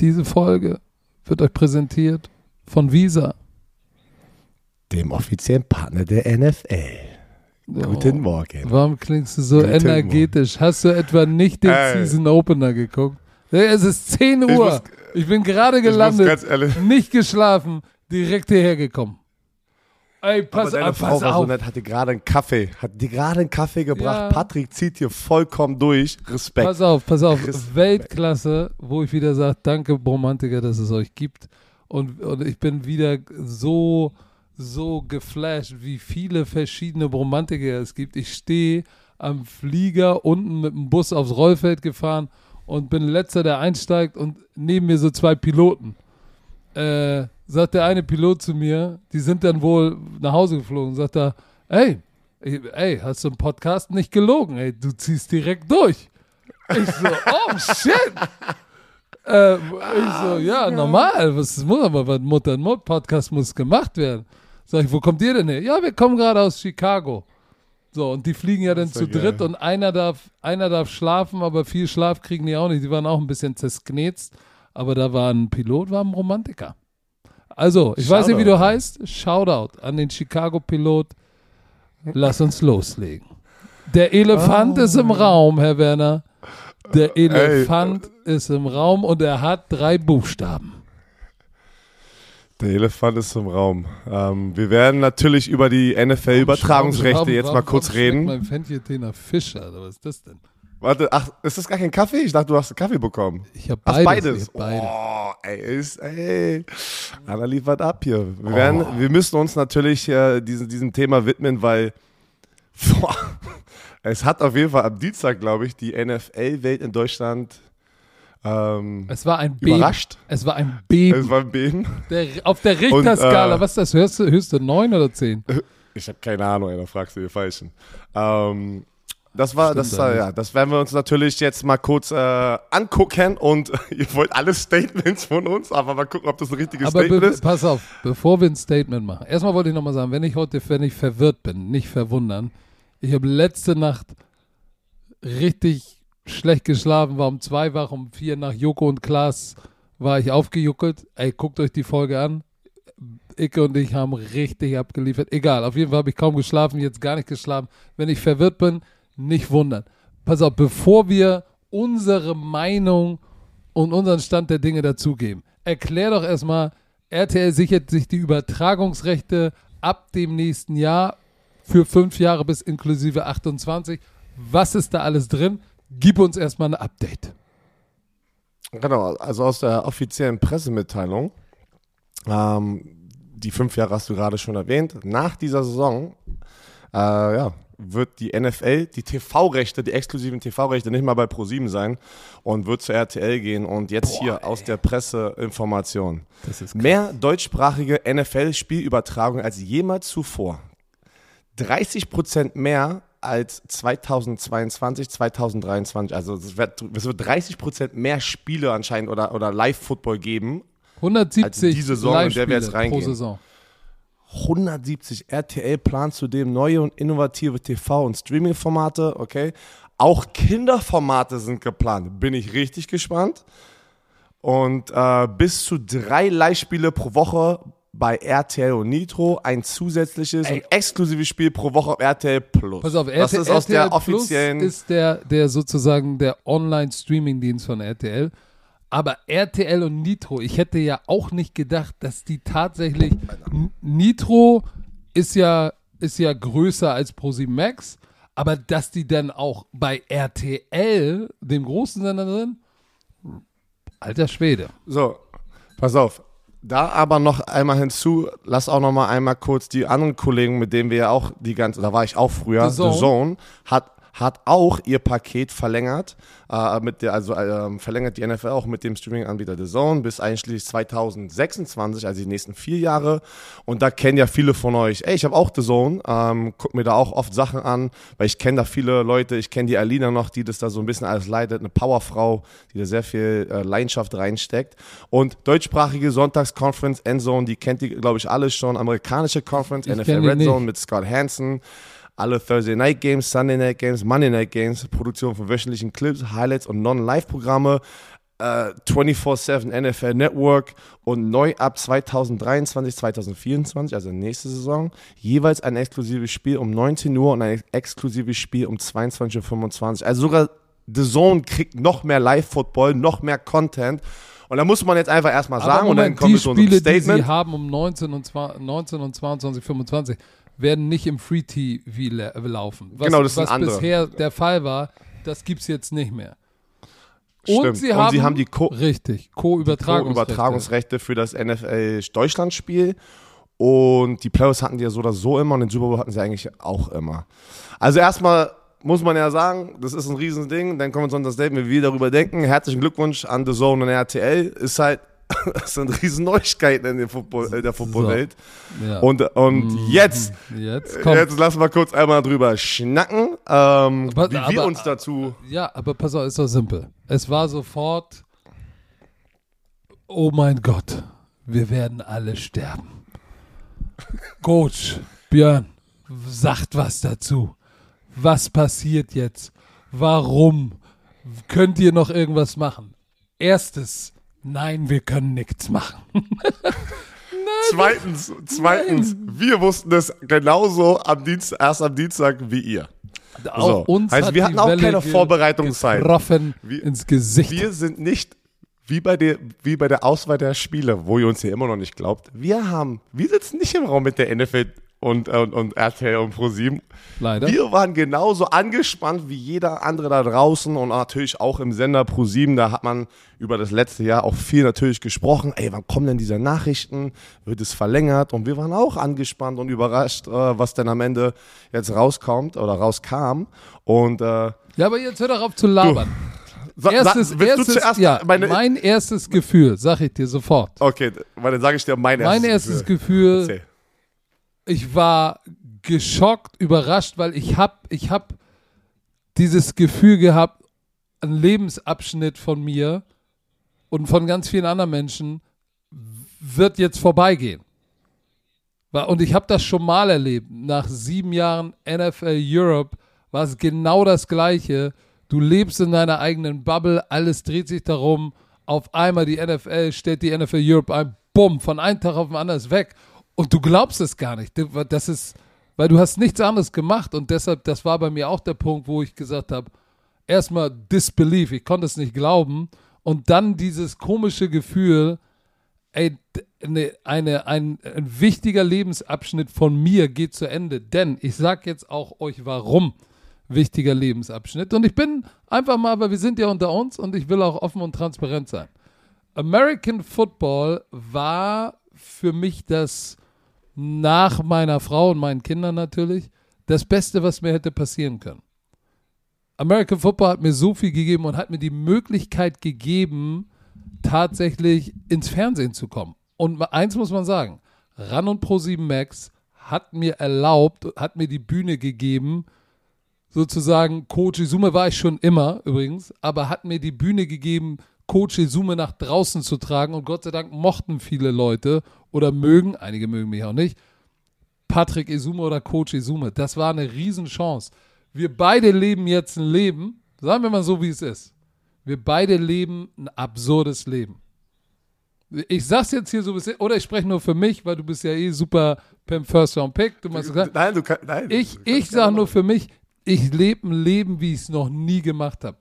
Diese Folge wird euch präsentiert von Visa. Dem offiziellen Partner der NFL. Guten Morgen. Warum klingst du so Guten energetisch? Hast du etwa nicht den Ey. Season Opener geguckt? Es ist 10 Uhr. muss- Ich, bin gerade muss gelandet, ganz ehrlich- nicht geschlafen, direkt hierher gekommen. Ey, Aber pass, deine auf, Frau pass war so auf. nett, hat dir gerade einen Kaffee, hat dir gerade einen Kaffee gebracht. Ja. Patrick zieht hier vollkommen durch. Respekt. Pass auf, pass auf. Respekt. Weltklasse, wo ich wieder sage, danke Bromantiker, dass es euch gibt. Und, und ich bin wieder so, so geflasht, wie viele verschiedene Bromantiker es gibt. Ich stehe am Flieger unten mit dem Bus aufs Rollfeld gefahren und bin letzter, der einsteigt und neben mir so zwei Piloten. Äh, sagt der eine Pilot zu mir, die sind dann wohl nach Hause geflogen, sagt er, ey, ey, hast du im Podcast nicht gelogen, ey, du ziehst direkt durch. Ich so, oh shit. Äh, ich so, ja, normal, was muss aber, was Mutter und Podcast muss gemacht werden. Sag ich, wo kommt ihr denn her? Ja, wir kommen gerade aus Chicago. So, und die fliegen ja dann zu geil. dritt und einer darf, einer darf schlafen, aber viel Schlaf kriegen die auch nicht. Die waren auch ein bisschen zersknetzt, aber da war ein Pilot, war ein Romantiker. Also, ich weiß nicht, wie Shoutout. du heißt. Shoutout an den Chicago-Pilot. Lass uns loslegen. Der Elefant ist im Raum, Herr Werner. Der Elefant ist im Raum und er hat drei Buchstaben. Der Elefant ist im Raum. Ähm, wir werden natürlich über die NFL-Übertragungsrechte jetzt mal kurz reden. Mein Fenchel nach Fischer, was ist das denn? Warte, ach, ist das gar kein Kaffee? Ich dachte, du hast einen Kaffee bekommen. Ich habe Ach, beides. beides. Ich hab beide. Oh, ey, ist, ey. Anna liefert ab hier. Wir, Oh. werden, wir müssen uns natürlich äh, diesem, diesem Thema widmen, weil boah, es hat auf jeden Fall am Dienstag, glaube ich, die NFL-Welt in Deutschland ähm, Es war ein Beben. überrascht. Es war ein Beben. Es war ein Beben. Der, auf der Richterskala, äh, was ist das? Höchste, höchste 9 oder 10? Ich habe keine Ahnung, ey, da fragst du die Falschen. Ähm, das war, Stimmt das war, eigentlich. ja, das werden wir uns natürlich jetzt mal kurz äh, angucken und ihr wollt alle Statements von uns, aber mal gucken, ob das ein richtiges Aber Statement ist. pass auf, bevor wir ein Statement machen. Erstmal wollte ich nochmal sagen, wenn ich heute, wenn ich verwirrt bin, nicht verwundern. Ich habe letzte Nacht richtig schlecht geschlafen, war um zwei wach, um vier nach Joko und Klaas war ich aufgejuckelt. Ey, guckt euch die Folge an. Icke und ich haben richtig abgeliefert. Egal, auf jeden Fall habe ich kaum geschlafen, jetzt gar nicht geschlafen. Wenn ich verwirrt bin, nicht wundern. Pass auf, bevor wir unsere Meinung und unseren Stand der Dinge dazugeben, erklär doch erstmal, RTL sichert sich die Übertragungsrechte ab dem nächsten Jahr für fünf Jahre bis inklusive 28. Was ist da alles drin? Gib uns erstmal ein Update. Genau, also aus der offiziellen Pressemitteilung, ähm, die fünf Jahre hast du gerade schon erwähnt, nach dieser Saison, äh, ja, wird die NFL, die TV-Rechte, die exklusiven TV-Rechte nicht mal bei ProSieben sein und wird zur RTL gehen und jetzt hier aus der Presseinformation. Das ist Mehr deutschsprachige NFL-Spielübertragung als jemals zuvor. 30 Prozent mehr als 2022, 2023. Also es wird, es wird 30 Prozent mehr Spiele anscheinend oder, oder Live-Football geben. 170 Also die Saison, in der wir jetzt reingehen. Pro Saison. 170 RTL plant zudem neue und innovative TV- und Streaming-Formate, okay? Auch Kinderformate sind geplant. Bin ich richtig gespannt. Und äh, bis zu drei Live-Spiele pro Woche bei RTL und Nitro, ein zusätzliches und exklusives Spiel pro Woche auf RTL Plus. Pass auf, das RTL, ist aus der RTL Plus offiziellen. ist der, der sozusagen der Online-Streaming-Dienst von RTL. Aber RTL und Nitro, ich hätte ja auch nicht gedacht, dass die tatsächlich. Nitro ist ja, ist ja größer als ProSieben Max, aber dass die dann auch bei RTL, dem großen Sender drin, alter Schwede. So, pass auf. Da aber noch einmal hinzu, lass auch noch mal einmal kurz die anderen Kollegen, mit denen wir ja auch die ganze, da war ich auch früher, The The Zone. Zone, hat, hat auch ihr Paket verlängert, äh, mit der, also ähm, verlängert die NFL auch mit dem Streaming-Anbieter The Zone bis einschließlich 2026, also die nächsten vier Jahre. Und da kennen ja viele von euch, ey, ich habe auch The Zone, ähm, guck mir da auch oft Sachen an, weil ich kenne da viele Leute, ich kenne die Alina noch, die das da so ein bisschen alles leitet, eine Powerfrau, die da sehr viel äh, Leidenschaft reinsteckt. Und deutschsprachige Sonntags-Conference, Endzone, die kennt die, glaube ich, alle schon, amerikanische Conference, Ich NFL Red. Zone mit Scott Hansen. Alle Thursday Night Games, Sunday Night Games, Monday Night Games, Produktion von wöchentlichen Clips, Highlights und Non-Live-Programme, äh, 24-7 NFL Network und neu ab 2023, 2024, also nächste Saison, jeweils ein exklusives Spiel um 19 Uhr und ein exklusives Spiel um 22.25 Uhr. Also sogar The Zone kriegt noch mehr Live-Football, noch mehr Content. Und da muss man jetzt einfach erstmal sagen, Moment, und dann kommt die zu unserem Spiele, Statement. die sie haben um 19 und, 20, 19 und 22, 25, werden nicht im Free TV la- laufen. Was, Genau, das sind was andere. bisher der Fall war, das gibt's jetzt nicht mehr. Und Stimmt. sie haben, und sie haben die Co richtig Co-Übertragungsrechte. Übertragungsrechte für das NFL Deutschland-Spiel. Und die Playoffs hatten die ja so oder so immer und den Super Bowl hatten sie eigentlich auch immer. Also erstmal muss man ja sagen, das ist ein Riesending. Dann kommen wir zu unserem Statement, wie wir darüber denken. Herzlichen Glückwunsch an The Zone und RTL. Ist halt, das sind riesen Neuigkeiten in der Football- der Footballwelt. Ja. Und, und jetzt, jetzt kommt. jetzt lassen wir kurz einmal drüber schnacken, ähm, Aber- wie wir aber- uns dazu Ja, aber pass auf, ist doch simpel. Es war sofort, oh mein Gott, wir werden alle sterben. Coach, Björn, sagt was dazu. Was passiert jetzt? Warum? Könnt ihr noch irgendwas machen? Erstes, nein, wir können nichts machen. Zweitens, zweitens, wir wussten das genauso am Dienst, erst am Dienstag wie ihr. Auch uns heißt, wir hatten auch Welle keine Vorbereitungszeit. Getroffen Wir- ins Gesicht. Wir sind nicht wie bei der, wie bei der Auswahl der Spiele, wo ihr uns hier immer noch nicht glaubt. Wir haben, wir sitzen nicht im Raum mit der NFL und, und, und RTL und ProSieben. Leider. Wir waren genauso angespannt wie jeder andere da draußen und natürlich auch im Sender ProSieben. Da hat man über das letzte Jahr auch viel natürlich gesprochen. Ey, wann kommen denn diese Nachrichten? Wird es verlängert? Und wir waren auch angespannt und überrascht, äh, was denn am Ende jetzt rauskommt oder rauskam. Und äh, Ja, aber jetzt hör doch auf zu labern. sa- sa- erstes, willst erstes, du zuerst ja, mein erstes Gefühl, sag ich dir sofort. Okay, weil dann sage ich dir mein erstes Mein erstes Gefühl. Gefühl. Ich war geschockt, überrascht, weil ich hab, ich hab dieses Gefühl gehabt, ein Lebensabschnitt von mir und von ganz vielen anderen Menschen wird jetzt vorbeigehen. Und ich habe das schon mal erlebt. Nach sieben Jahren NFL Europe war es genau das Gleiche. Du lebst in deiner eigenen Bubble, alles dreht sich darum. Auf einmal die NFL stellt die NFL Europe ein, bumm, von einem Tag auf den anderen ist weg. Und du glaubst es gar nicht. Das ist, weil du hast nichts anderes gemacht und deshalb, das war bei mir auch der Punkt, wo ich gesagt habe, erstmal Disbelief, ich konnte es nicht glauben und dann dieses komische Gefühl, ey, d- ne, eine, ein, ein wichtiger Lebensabschnitt von mir geht zu Ende. Denn ich sag jetzt auch euch, warum wichtiger Lebensabschnitt. Und ich bin einfach mal, weil wir sind ja unter uns und ich will auch offen und transparent sein. American Football war für mich das nach meiner Frau und meinen Kindern natürlich das Beste, was mir hätte passieren können. American Football hat mir so viel gegeben und hat mir die Möglichkeit gegeben, tatsächlich ins Fernsehen zu kommen. Und eins muss man sagen, Ran und Pro7 Max hat mir erlaubt, hat mir die Bühne gegeben, sozusagen, Coach Izume war ich schon immer übrigens, aber hat mir die Bühne gegeben, Coach Izume nach draußen zu tragen und Gott sei Dank mochten viele Leute oder mögen, einige mögen mich auch nicht, Patrick Izume oder Coach Izume. Das war eine Riesenchance. Wir beide leben jetzt ein Leben, sagen wir mal so, wie es ist. Wir beide leben ein absurdes Leben. Ich sag's jetzt hier so ein bisschen, oder ich spreche nur für mich, weil du bist ja eh super beim First Round Pick. Du machst gesagt, Nein, du kannst. Nein, ich, ich sage nur für mich, ich lebe ein Leben, wie ich es noch nie gemacht habe.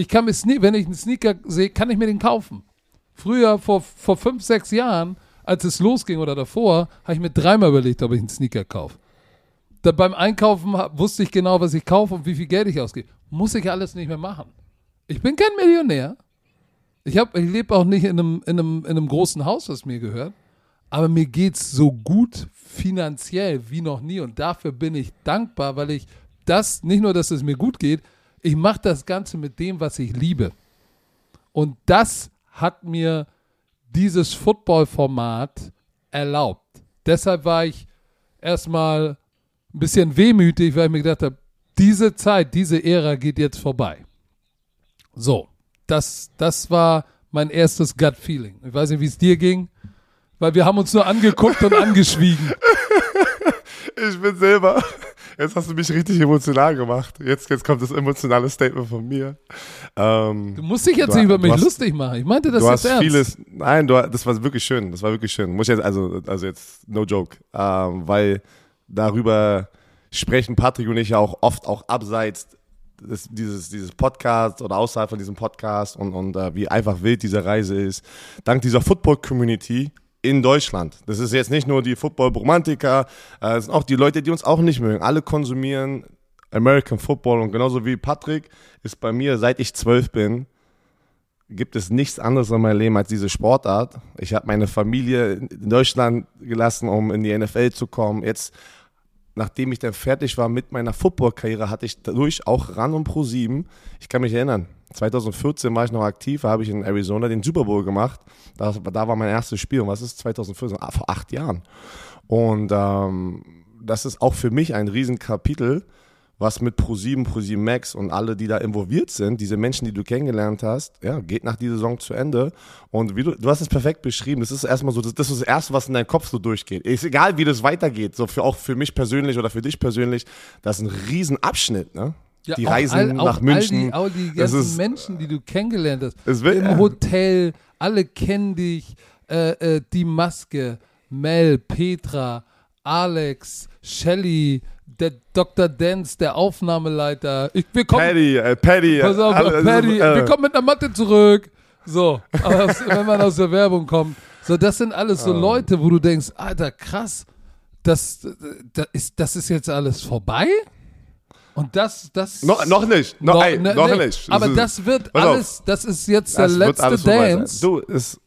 Ich kann mir Sne wenn ich einen Sneaker sehe, kann ich mir den kaufen. Früher, vor, vor fünf, sechs Jahren, als es losging oder davor, habe ich mir dreimal überlegt, ob ich einen Sneaker kaufe. Da beim Einkaufen wusste ich genau, was ich kaufe und wie viel Geld ich ausgebe. Muss ich alles nicht mehr machen. Ich bin kein Millionär. Ich, ich lebe auch nicht in einem, in, einem, in einem großen Haus, was mir gehört. Aber mir geht's so gut finanziell wie noch nie. Und dafür bin ich dankbar, weil ich das, nicht nur, dass es mir gut geht, ich mache das Ganze mit dem, was ich liebe. Und das hat mir dieses Football-Format erlaubt. Deshalb war ich erstmal ein bisschen wehmütig, weil ich mir gedacht habe, diese Zeit, diese Ära geht jetzt vorbei. So, das, das war mein erstes Gut-Feeling. Ich weiß nicht, wie es dir ging, weil wir haben uns nur angeguckt und angeschwiegen. Ich bin selber, Jetzt hast du mich richtig emotional gemacht. Jetzt, jetzt kommt das emotionale Statement von mir. Ähm, du musst dich jetzt nicht über mich hast, lustig machen. Ich meinte das du jetzt hast ernst. vieles. Nein, du, das war wirklich schön. Das war wirklich schön. Muss jetzt also, also jetzt no joke, ähm, weil darüber sprechen Patrick und ich ja auch oft auch abseits des, dieses, dieses Podcast oder außerhalb von diesem Podcast und, und äh, wie einfach wild diese Reise ist. Dank dieser Football-Community in Deutschland. Das ist jetzt nicht nur die Football-Romantiker, äh, es sind auch die Leute, die uns auch nicht mögen. Alle konsumieren American Football und genauso wie Patrick ist bei mir, seit ich zwölf bin, gibt es nichts anderes in meinem Leben als diese Sportart. Ich habe meine Familie in Deutschland gelassen, um in die NFL zu kommen. Jetzt, nachdem ich dann fertig war mit meiner Football-Karriere, hatte ich dadurch auch ran und pro sieben. Ich kann mich erinnern, 2014 war ich noch aktiv, da habe ich in Arizona den Super Bowl gemacht. Das, da war mein erstes Spiel. Und was ist 2014? Ah, vor acht Jahren. Und ähm, das ist auch für mich ein Riesenkapitel, was mit Pro7, Pro7 Max und alle, die da involviert sind, diese Menschen, die du kennengelernt hast, ja, geht nach dieser Saison zu Ende. Und wie du, du hast es perfekt beschrieben. Das ist erstmal so, das, das ist das Erste, was in deinem Kopf so durchgeht. Ist egal, wie das weitergeht, so für, auch für mich persönlich oder für dich persönlich, das ist ein Riesenabschnitt, ne? Ja, die Reisen all, nach München. All die, all die ganzen ist, Menschen, die du kennengelernt hast. Wird, Im. Hotel, alle kennen dich. Äh, äh, die Maske, Mel, Petra, Alex, Shelly, der Dr. Dance, der Aufnahmeleiter. Ich, wir kommen, Paddy, äh, Paddy. Pass auf, alle, Paddy, äh, wir kommen mit einer Matte zurück. So, aus, wenn man aus der Werbung kommt. So, das sind alles so oh. Leute, wo du denkst, Alter, krass, das, das, ist, das ist jetzt alles vorbei? Und das, das. No, noch nicht. No, noch, ey, ne, noch ne, nicht. Aber das wird alles, das ist jetzt der letzte Dance. Du, ist,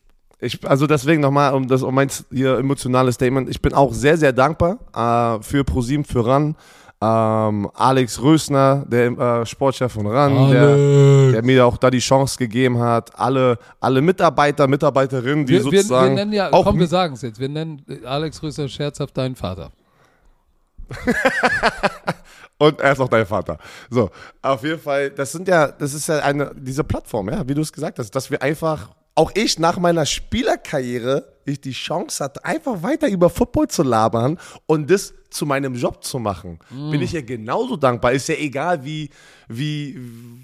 ich, also deswegen nochmal, um das, um mein hier emotionales Statement. Ich bin auch sehr, sehr dankbar äh, für ProSieben, für RAN. Ähm, Alex Rösner, der äh, Sportchef von RAN, der, der, mir auch da die Chance gegeben hat. Alle, alle Mitarbeiter, Mitarbeiterinnen, die wir, sozusagen. Wir, wir nennen ja, auch komm, wir sagen es jetzt. Wir nennen Alex Rösner scherzhaft deinen Vater. Und er ist auch dein Vater. So, auf jeden Fall, das sind ja, das ist ja eine, diese Plattform, ja, wie du es gesagt hast, dass wir einfach, auch ich nach meiner Spielerkarriere, ich die Chance hatte, einfach weiter über Football zu labern und das zu meinem Job zu machen. Mm. Bin ich ja genauso dankbar. Ist ja egal, wie, wie,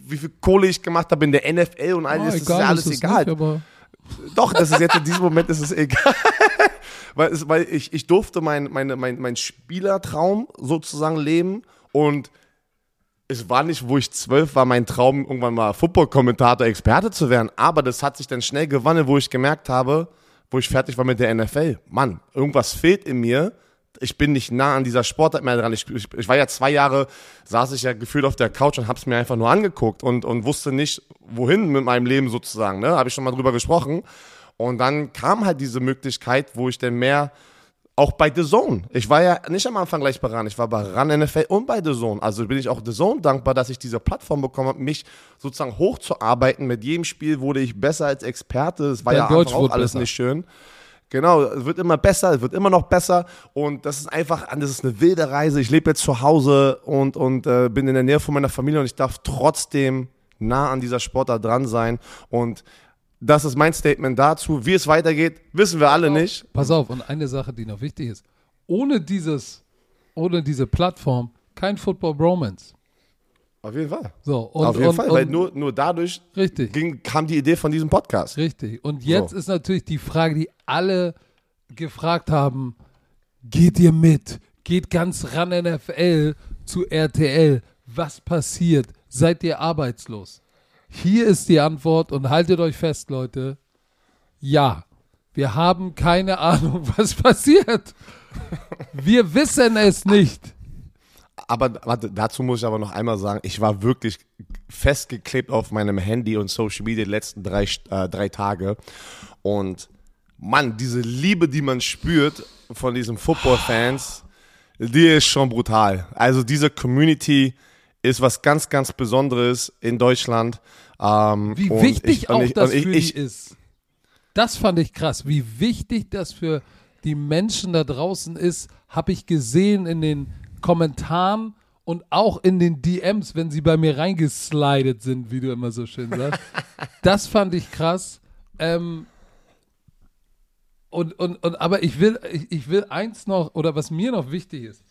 wie viel Kohle ich gemacht habe in der NFL und all oh, das, egal, ist ja alles ist egal. Nicht, Doch, das ist jetzt in diesem Moment ist es egal. weil, es, weil ich, ich durfte mein, meine, mein, mein Spielertraum sozusagen leben und es war nicht, wo ich zwölf war, mein Traum, irgendwann mal Football-Kommentator, Experte zu werden. Aber das hat sich dann schnell gewonnen, wo ich gemerkt habe, wo ich fertig war mit der NFL. Mann, irgendwas fehlt in mir. Ich bin nicht nah an dieser Sportart mehr dran. Ich, ich, ich war ja zwei Jahre, saß ich ja gefühlt auf der Couch und hab's mir einfach nur angeguckt und, und wusste nicht, wohin mit meinem Leben sozusagen. Ne? Habe ich schon mal drüber gesprochen. Und dann kam halt diese Möglichkeit, wo ich dann mehr auch bei The Zone. Ich war ja nicht am Anfang gleich bei RAN, ich war bei RAN NFL und bei The Zone. Also bin ich auch The Zone dankbar, dass ich diese Plattform bekommen habe, mich sozusagen hochzuarbeiten. Mit jedem Spiel wurde ich besser als Experte. Es war Dein ja Deutsch auch alles besser. nicht schön. Genau, es wird immer besser, es wird immer noch besser und das ist einfach, das ist eine wilde Reise. Ich lebe jetzt zu Hause und, und äh, bin in der Nähe von meiner Familie und ich darf trotzdem nah an dieser Sportart dran sein und das ist mein Statement dazu. Wie es weitergeht, wissen wir alle pass nicht. Pass auf, und eine Sache, die noch wichtig ist. Ohne dieses, ohne diese Plattform kein Football Bromance. Auf jeden Fall. So, und, Auf jeden und, Fall, weil nur, nur dadurch richtig. Ging, kam die Idee von diesem Podcast. Richtig. Und jetzt so. ist natürlich die Frage, die alle gefragt haben: Geht ihr mit? Geht ganz ran NFL zu RTL? Was passiert? Seid ihr arbeitslos? Hier ist die Antwort und haltet euch fest, Leute. Ja, wir haben keine Ahnung, was passiert. Wir wissen es nicht. Aber warte, dazu muss ich aber noch einmal sagen, ich war wirklich festgeklebt auf meinem Handy und Social Media die letzten drei, äh, drei Tage. Und Mann, diese Liebe, die man spürt von diesen Football-Fans, die ist schon brutal. Also diese Community, ist was ganz, ganz Besonderes in Deutschland. Ähm, wie wichtig ich, auch ich, das für ich, ist. Das fand ich krass. Wie wichtig das für die Menschen da draußen ist, habe ich gesehen in den Kommentaren und auch in den DMs, wenn sie bei mir reingeslidet sind, wie du immer so schön sagst. das fand ich krass. Ähm, und, und, und, aber ich will, ich, ich will eins noch, oder was mir noch wichtig ist,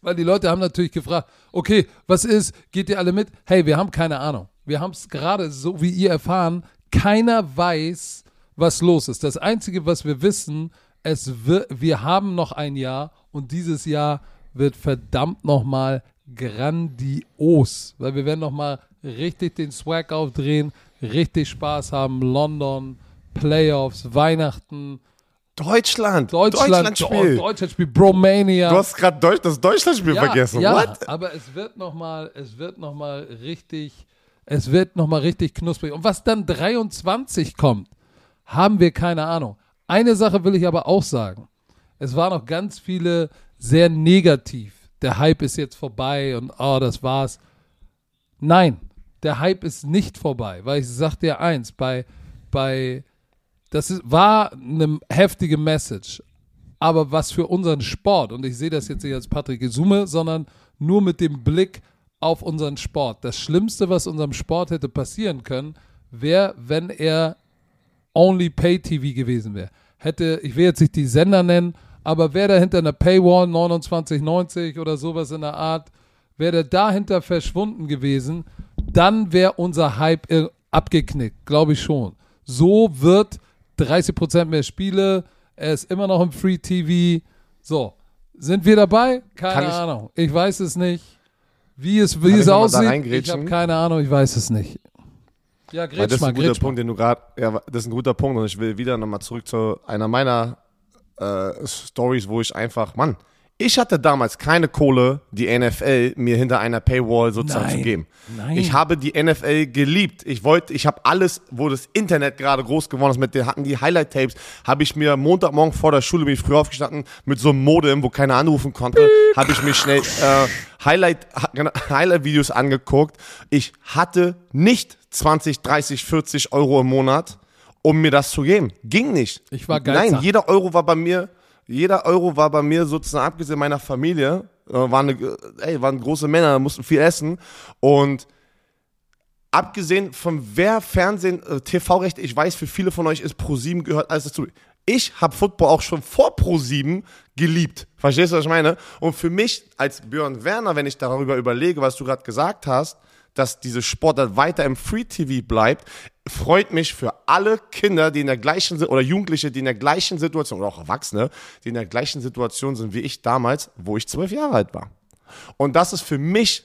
Weil die Leute haben natürlich gefragt, okay, was ist, geht ihr alle mit? Hey, wir haben keine Ahnung. Wir haben es gerade so wie ihr erfahren, keiner weiß, was los ist. Das Einzige, was wir wissen, es wird, wir haben noch ein Jahr und dieses Jahr wird verdammt nochmal grandios, weil wir werden nochmal richtig den Swag aufdrehen, richtig Spaß haben, London, Playoffs, Weihnachten, Deutschland. Deutschland, Deutschlandspiel. Deutschlandspiel, Bromania. Du hast gerade Deutsch, das Deutschlandspiel ja, vergessen. Ja, What? aber es wird nochmal, es wird noch mal richtig, es wird nochmal richtig knusprig. Und was dann 23 kommt, haben wir keine Ahnung. Eine Sache will ich aber auch sagen. Es waren noch ganz viele sehr negativ. Der Hype ist jetzt vorbei und oh, das war's. Nein, der Hype ist nicht vorbei, weil ich sag dir eins, bei, bei, das ist, war eine heftige Message, aber was für unseren Sport, und ich sehe das jetzt nicht als Patrick Gesume, sondern nur mit dem Blick auf unseren Sport. Das Schlimmste, was unserem Sport hätte passieren können, wäre, wenn er only Pay TV gewesen wäre. Hätte, ich will jetzt nicht die Sender nennen, aber wäre da hinter einer Paywall 2990 oder sowas in der Art, wäre dahinter verschwunden gewesen, dann wäre unser Hype abgeknickt, glaube ich schon. So wird 30% mehr Spiele, er ist immer noch im Free TV. So, sind wir dabei? Keine ich- Ahnung. Ich weiß es nicht. Wie es, wie es aussieht, ich habe keine Ahnung, ich weiß es nicht. Ja, Weil grätsch das ist ein guter mal. Punkt, den du gerade, ja, das ist ein guter Punkt und ich will wieder nochmal zurück zu einer meiner äh, Stories, wo ich einfach, Mann, ich hatte damals keine Kohle, die NFL mir hinter einer Paywall sozusagen Nein. zu geben. Nein. Ich habe die NFL geliebt. Ich wollte, ich habe alles, wo das Internet gerade groß geworden ist, mit den hatten die Highlight Tapes, habe ich mir Montagmorgen vor der Schule bin ich früh aufgestanden mit so einem Modem, wo keiner anrufen konnte, habe ich mir schnell äh, Highlight genau, Highlight angeguckt. Ich hatte nicht 20, 30, 40 Euro im Monat, um mir das zu geben. Ging nicht. Ich war Nein, Geizhals. jeder Euro war bei mir, jeder Euro war bei mir sozusagen, abgesehen meiner Familie, äh, waren, eine, ey, waren große Männer, mussten viel essen und abgesehen von wer Fernsehen, äh, TV-Rechte, ich weiß, für viele von euch ist Pro7 gehört alles dazu. Ich habe Football auch schon vor Pro7 geliebt. Verstehst du, was ich meine? Und für mich als Björn Werner, wenn ich darüber überlege, was du gerade gesagt hast, dass diese Sportart weiter im Free TV bleibt, freut mich für alle Kinder, die in der gleichen oder Jugendliche, die in der gleichen Situation oder auch Erwachsene, die in der gleichen Situation sind wie ich damals, wo ich zwölf Jahre alt war. Und das ist für mich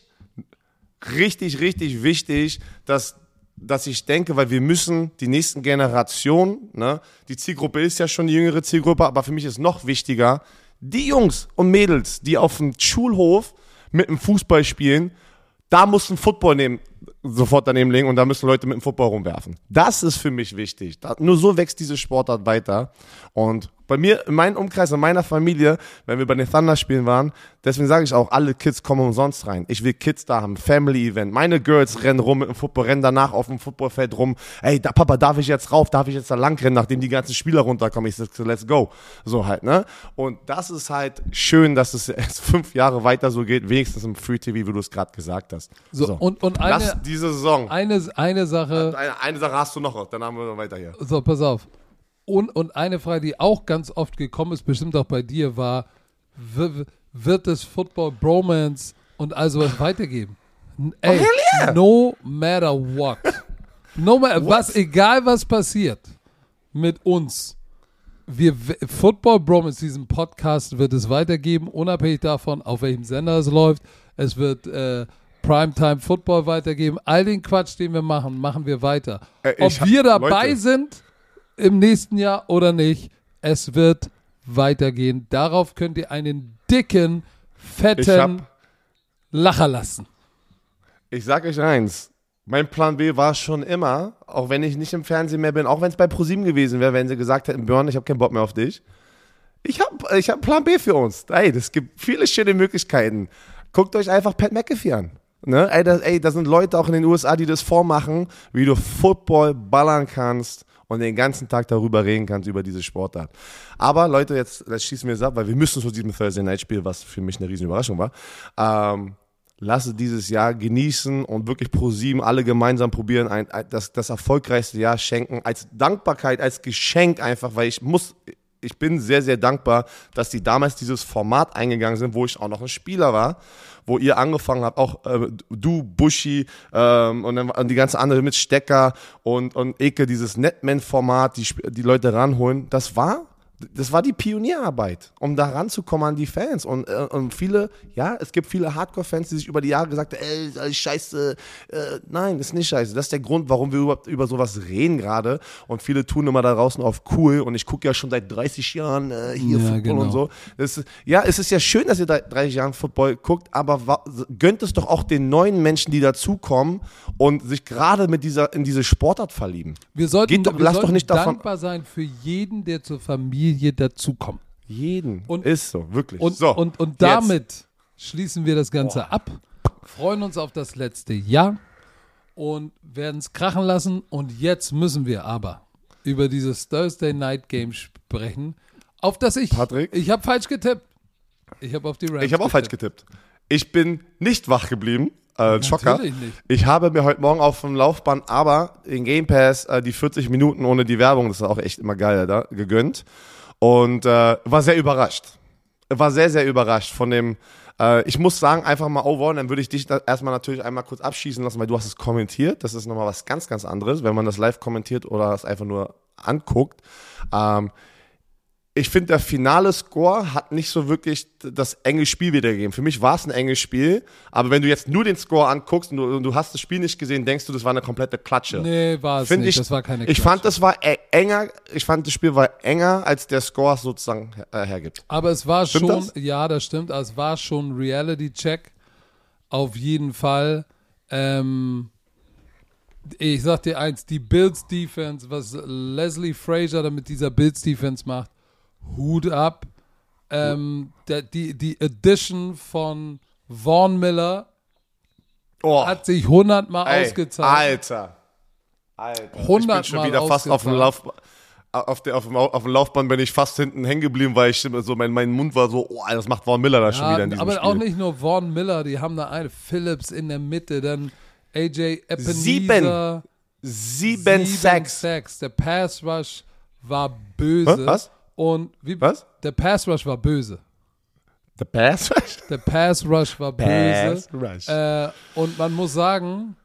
richtig, richtig wichtig, dass, dass ich denke, weil wir müssen die nächsten Generationen, ne, die Zielgruppe ist ja schon die jüngere Zielgruppe, aber für mich ist noch wichtiger, die Jungs und Mädels, die auf dem Schulhof mit dem Fußball spielen, da muss ein Football nehmen, sofort daneben legen und da müssen Leute mit dem Football rumwerfen. Das ist für mich wichtig. Da, nur so wächst diese Sportart weiter. Und bei mir, in meinem Umkreis, in meiner Familie, wenn wir bei den Thunder-Spielen waren, deswegen sage ich auch, alle Kids kommen umsonst rein. Ich will Kids da haben, Family-Event. Meine Girls rennen rum mit dem Football, rennen danach auf dem Footballfeld rum. Ey, da, Papa, darf ich jetzt rauf? Darf ich jetzt da lang rennen, nachdem die ganzen Spieler runterkommen? Ich sage, let's go. So halt, ne? Und das ist halt schön, dass es erst fünf Jahre weiter so geht, wenigstens im Free TV, wie du es gerade gesagt hast. So, und, und Lass eine, diese Saison. eine, eine Sache, Eine, eine Sache hast du noch, dann haben wir weiter hier. so, pass auf. Und, und eine Frage, die auch ganz oft gekommen ist, bestimmt auch bei dir, war, wird es Football Bromance und all sowas weitergeben? N- Ey, hell yeah. no matter what. No matter, was, egal was passiert mit uns. Wir, Football Bromance, diesen Podcast wird es weitergeben, unabhängig davon, auf welchem Sender es läuft. Es wird äh, Primetime Football weitergeben. All den Quatsch, den wir machen, machen wir weiter. Äh, Ob wir dabei Leute. sind im nächsten Jahr oder nicht, es wird weitergehen. Darauf könnt ihr einen dicken, fetten Lacher lassen. Ich sag euch eins. Mein Plan B war schon immer, auch wenn ich nicht im Fernsehen mehr bin, auch wenn es bei ProSieben gewesen wäre, wenn sie gesagt hätten, Björn, ich habe keinen Bock mehr auf dich. Ich habe ich hab Plan B für uns. Ey, das gibt viele schöne Möglichkeiten. Guckt euch einfach Pat McAfee an. Ne? Ey, da, ey, da sind Leute auch in den USA, die das vormachen, wie du Football ballern kannst und den ganzen Tag darüber reden kannst, über diese Sportart. Aber Leute, jetzt, jetzt schießen wir es ab, weil wir müssen zu diesem Thursday Night Spiel, was für mich eine riesen Überraschung war. Ähm, lasse dieses Jahr genießen und wirklich pro sieben alle gemeinsam probieren, ein, ein, das, das erfolgreichste Jahr schenken, als Dankbarkeit, als Geschenk einfach, weil ich muss, ich bin sehr, sehr dankbar, dass die damals dieses Format eingegangen sind, wo ich auch noch ein Spieler war, wo ihr angefangen habt, auch äh, du, Buschi ähm, und dann und die ganze andere mit Stecker und, und Eke, dieses Netman-Format, die, die Leute ranholen. Das war das war die Pionierarbeit, um da ranzukommen an die Fans. Und, äh, und viele, ja, es gibt viele Hardcore-Fans, die sich über die Jahre gesagt haben, ey, das ist scheiße. Äh, nein, das ist nicht scheiße. Das ist der Grund, warum wir überhaupt über sowas reden gerade. Und viele tun immer da draußen auf cool. Und ich gucke ja schon seit 30 Jahren äh, hier ja, Football genau. und so. Das, ja, es ist ja schön, dass ihr da 30 Jahren Football guckt, aber gönnt es doch auch den neuen Menschen, die dazukommen und sich gerade mit dieser, in diese Sportart verlieben. Wir sollten, Geht doch, wir lass sollten doch nicht davon, dankbar sein für jeden, der zur Familie Familie dazukommen. Jeden. Und, ist so, wirklich. Und, so, und, und damit jetzt. schließen wir das Ganze Boah. ab, freuen uns auf das letzte Jahr und werden es krachen lassen. Und jetzt müssen wir aber über dieses Thursday Night Game sprechen, auf das ich. Patrick? Ich habe falsch getippt. Ich habe auf die Rams. Ich habe auch falsch getippt. Ich bin nicht wach geblieben. Äh, Schocker. Ich habe mir heute Morgen auf dem Laufband aber den Game Pass äh, die 40 Minuten ohne die Werbung, das ist auch echt immer geil, da, gegönnt. Und äh, war sehr überrascht. War sehr, sehr überrascht von dem, äh, ich muss sagen, einfach mal overall, dann würde ich dich erstmal natürlich einmal kurz abschießen lassen, weil du hast es kommentiert. Das ist nochmal was ganz, ganz anderes, wenn man das live kommentiert oder es einfach nur anguckt. Ähm, ich finde, der finale Score hat nicht so wirklich das enge Spiel wiedergegeben. Für mich war es ein enges Spiel, aber wenn du jetzt nur den Score anguckst und du, und du, hast das Spiel nicht gesehen, denkst du, das war eine komplette Klatsche. Nee, war es find nicht. Ich, das war keine Klatsche. Ich fand, das war e-, enger, ich fand, das Spiel war enger, als der Score sozusagen äh, hergibt. Aber es war stimmt schon, das? ja, das stimmt, es war schon Reality-Check. Auf jeden Fall. Ähm, ich sag dir eins, die Bills Defense, was Leslie Frazier da mit dieser Bills Defense macht, Hut ab. Ähm, der, die, die Edition von Vaughn Miller oh. hat sich hundertmal ausgezahlt. Alter. Alter. Hundertmal ich bin schon wieder fast auf dem Lauf auf, der, auf, dem, auf dem Laufband bin ich fast hinten hängen geblieben, weil ich so mein, mein Mund war so, oh, das macht Vaughn Miller da ja, schon wieder in diesem aber Spiel. auch nicht nur Vaughn Miller, die haben da eine Phillips in der Mitte, dann AJ Ebenezer. Sieben. Sieben, sieben Sacks. Sacks. Der Pass Rush war böse. Hä? Was? Und wie, Was? Der Pass Rush war böse. Der Pass Rush? Der Pass Rush war böse. Pass Rush. Äh, und man muss sagen,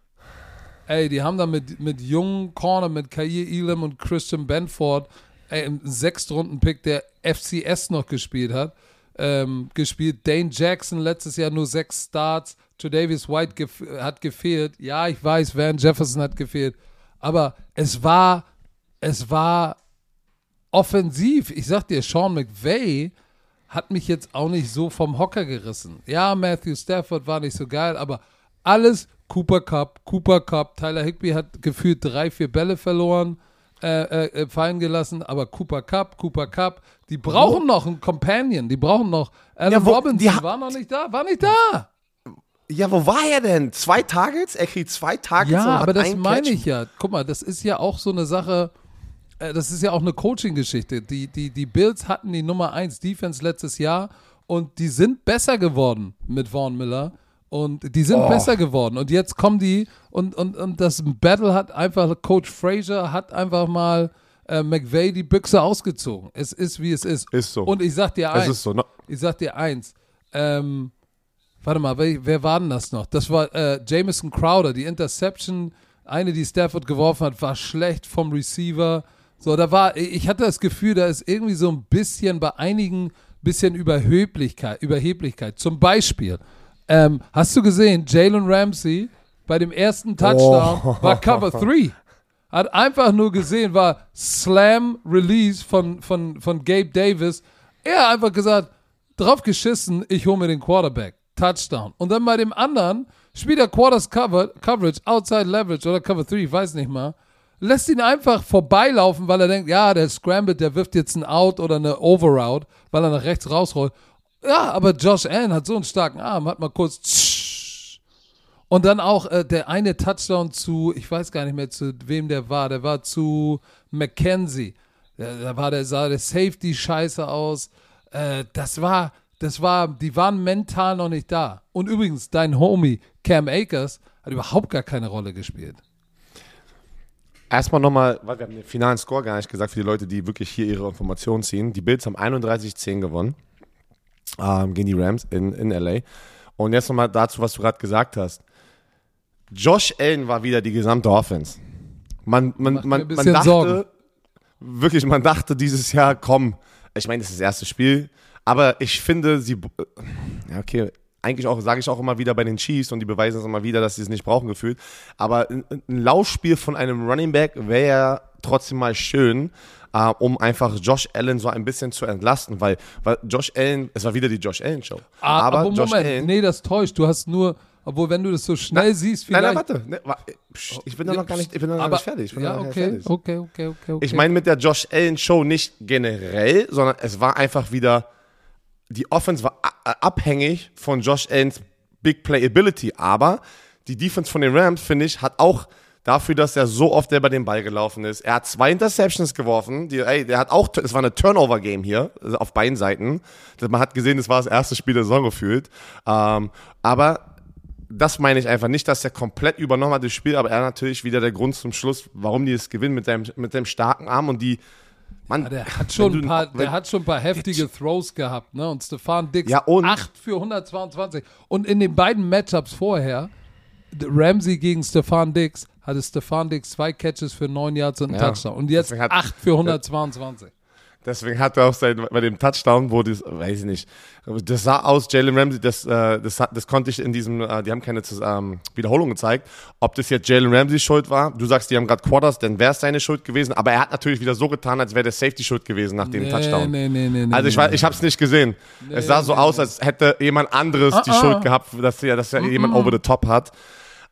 ey, die haben da mit, mit jungen Corner, mit Kair Elam und Christian Benford, ey, im Sechstrunden-Pick, der FCS noch gespielt hat, ähm, gespielt. Dane Jackson letztes Jahr nur sechs Starts. Davis White gef hat gefehlt. Ja, ich weiß, Van Jefferson hat gefehlt. Aber es war, es war offensiv, ich sag dir, Sean McVay hat mich jetzt auch nicht so vom Hocker gerissen. Ja, Matthew Stafford war nicht so geil, aber alles Cooper Cup, Cooper Cup. Tyler Higby hat gefühlt drei, vier Bälle verloren, äh, äh, äh fallen gelassen, aber Cooper Cup, Cooper Cup, die brauchen wo? noch einen Companion, die brauchen noch. Alan ja, wo, Robinson war noch nicht da, war nicht da. Ja, wo war er denn? Zwei Targets? Er kriegt zwei Targets. Ja, aber das meine ich ja. Guck mal, das ist ja auch so eine Sache das ist ja auch eine Coaching-Geschichte. Die, die, die Bills hatten die Nummer 1 Defense letztes Jahr und die sind besser geworden mit Vaughn Miller. Und die sind oh. besser geworden. Und jetzt kommen die und, und, und das Battle hat einfach, Coach Frazier hat einfach mal äh, McVay die Büchse ausgezogen. Es ist, wie es ist. Ist so. Und ich sag dir eins. Es ist so, ne? Ich sag dir eins. Ähm, warte mal, wer, wer war denn das noch? Das war äh, Jamison Crowder. Die Interception, eine, die Stafford geworfen hat, war schlecht vom Receiver. So, da war, ich hatte das Gefühl, da ist irgendwie so ein bisschen bei einigen bisschen Überheblichkeit, Überheblichkeit. Zum Beispiel, ähm, hast du gesehen, Jalen Ramsey bei dem ersten Touchdown oh. war Cover 3. Hat einfach nur gesehen, war Slam Release von, von, von Gabe Davis. Er hat einfach gesagt, drauf geschissen, ich hole mir den Quarterback. Touchdown. Und dann bei dem anderen spielt er Quarters Cover, Coverage, Outside Leverage oder Cover 3, ich weiß nicht mal lässt ihn einfach vorbeilaufen, weil er denkt, ja, der Scrambled, der wirft jetzt ein Out oder eine Overout, weil er nach rechts rausrollt. Ja, aber Josh Allen hat so einen starken Arm, hat mal kurz und dann auch äh, der eine Touchdown zu, ich weiß gar nicht mehr zu wem der war, der war zu McKenzie. Da, war der, sah der Safety scheiße aus. Äh, das war, das war, die waren mental noch nicht da. Und übrigens, dein Homie Cam Akers hat überhaupt gar keine Rolle gespielt. Erstmal nochmal, weil wir haben den finalen Score gar nicht gesagt für die Leute, die wirklich hier ihre Informationen ziehen. Die Bills haben 31-10 gewonnen ähm, gegen die Rams in, in LA. Und jetzt nochmal dazu, was du gerade gesagt hast. Josh Allen war wieder die gesamte Offense. Man, man, Macht man, man dachte, Sorgen. wirklich, man dachte dieses Jahr, komm, ich meine, das ist das erste Spiel, aber ich finde, sie, ja, okay, eigentlich auch, sage ich auch immer wieder bei den Chiefs und die beweisen es immer wieder, dass sie es nicht brauchen gefühlt, aber ein, ein Laufspiel von einem Running Back wäre ja trotzdem mal schön, äh, um einfach Josh Allen so ein bisschen zu entlasten, weil, weil Josh Allen, es war wieder die Josh Allen Show, Ah, aber, aber Josh Moment, Allen, nee, das täuscht. Du hast nur, obwohl wenn du das so schnell siehst, nein, vielleicht. nein, warte, ne, psch, ich bin da noch gar nicht, ich bin da noch aber, nicht fertig, ich bin da ja, okay, fertig. okay, okay, okay, okay. Ich meine mit der Josh Allen Show nicht generell, sondern es war einfach wieder, die Offense war abhängig von Josh Allens Big Playability, aber die Defense von den Rams, finde ich, hat auch dafür, dass er so oft selber den Ball gelaufen ist. Er hat zwei Interceptions geworfen, die, ey, der hat auch, es war eine Turnover-Game hier, also auf beiden Seiten. Man hat gesehen, es war das erste Spiel der Saison gefühlt. Ähm, aber das meine ich einfach nicht, dass er komplett übernommen hat das Spiel, aber er natürlich wieder der Grund zum Schluss, warum die es gewinnen mit seinem, mit seinem starken Arm und die, man, Ja, der hat schon ein paar, der hat schon ein paar heftige Throws gehabt, ne? Und Stefan Dix Ja, und- 8 für 122. Und in den beiden Matchups vorher, Ramsey gegen Stefan Dix, hatte Stefan Dix zwei Catches für 9 Yards und einen Ja, Touchdown. Und jetzt deswegen hat- 8 für 122. Deswegen hat er auch sein, bei dem Touchdown, wo das, weiß ich nicht, das sah aus, Jalen Ramsey, das, äh, das, das konnte ich in diesem, äh, die haben keine ähm, Wiederholung gezeigt, ob das jetzt Jalen Ramsey Schuld war. Du sagst, die haben gerade Quarters, dann wäre es seine Schuld gewesen, aber er hat natürlich wieder so getan, als wäre der Safety Schuld gewesen nach dem Nee, Touchdown. nee, nee, nee, nee, also ich, nee, ich habe es nicht gesehen. es sah so nee, aus, als hätte jemand anderes die Ah, ah. Schuld gehabt, dass er, dass er jemand over the top hat.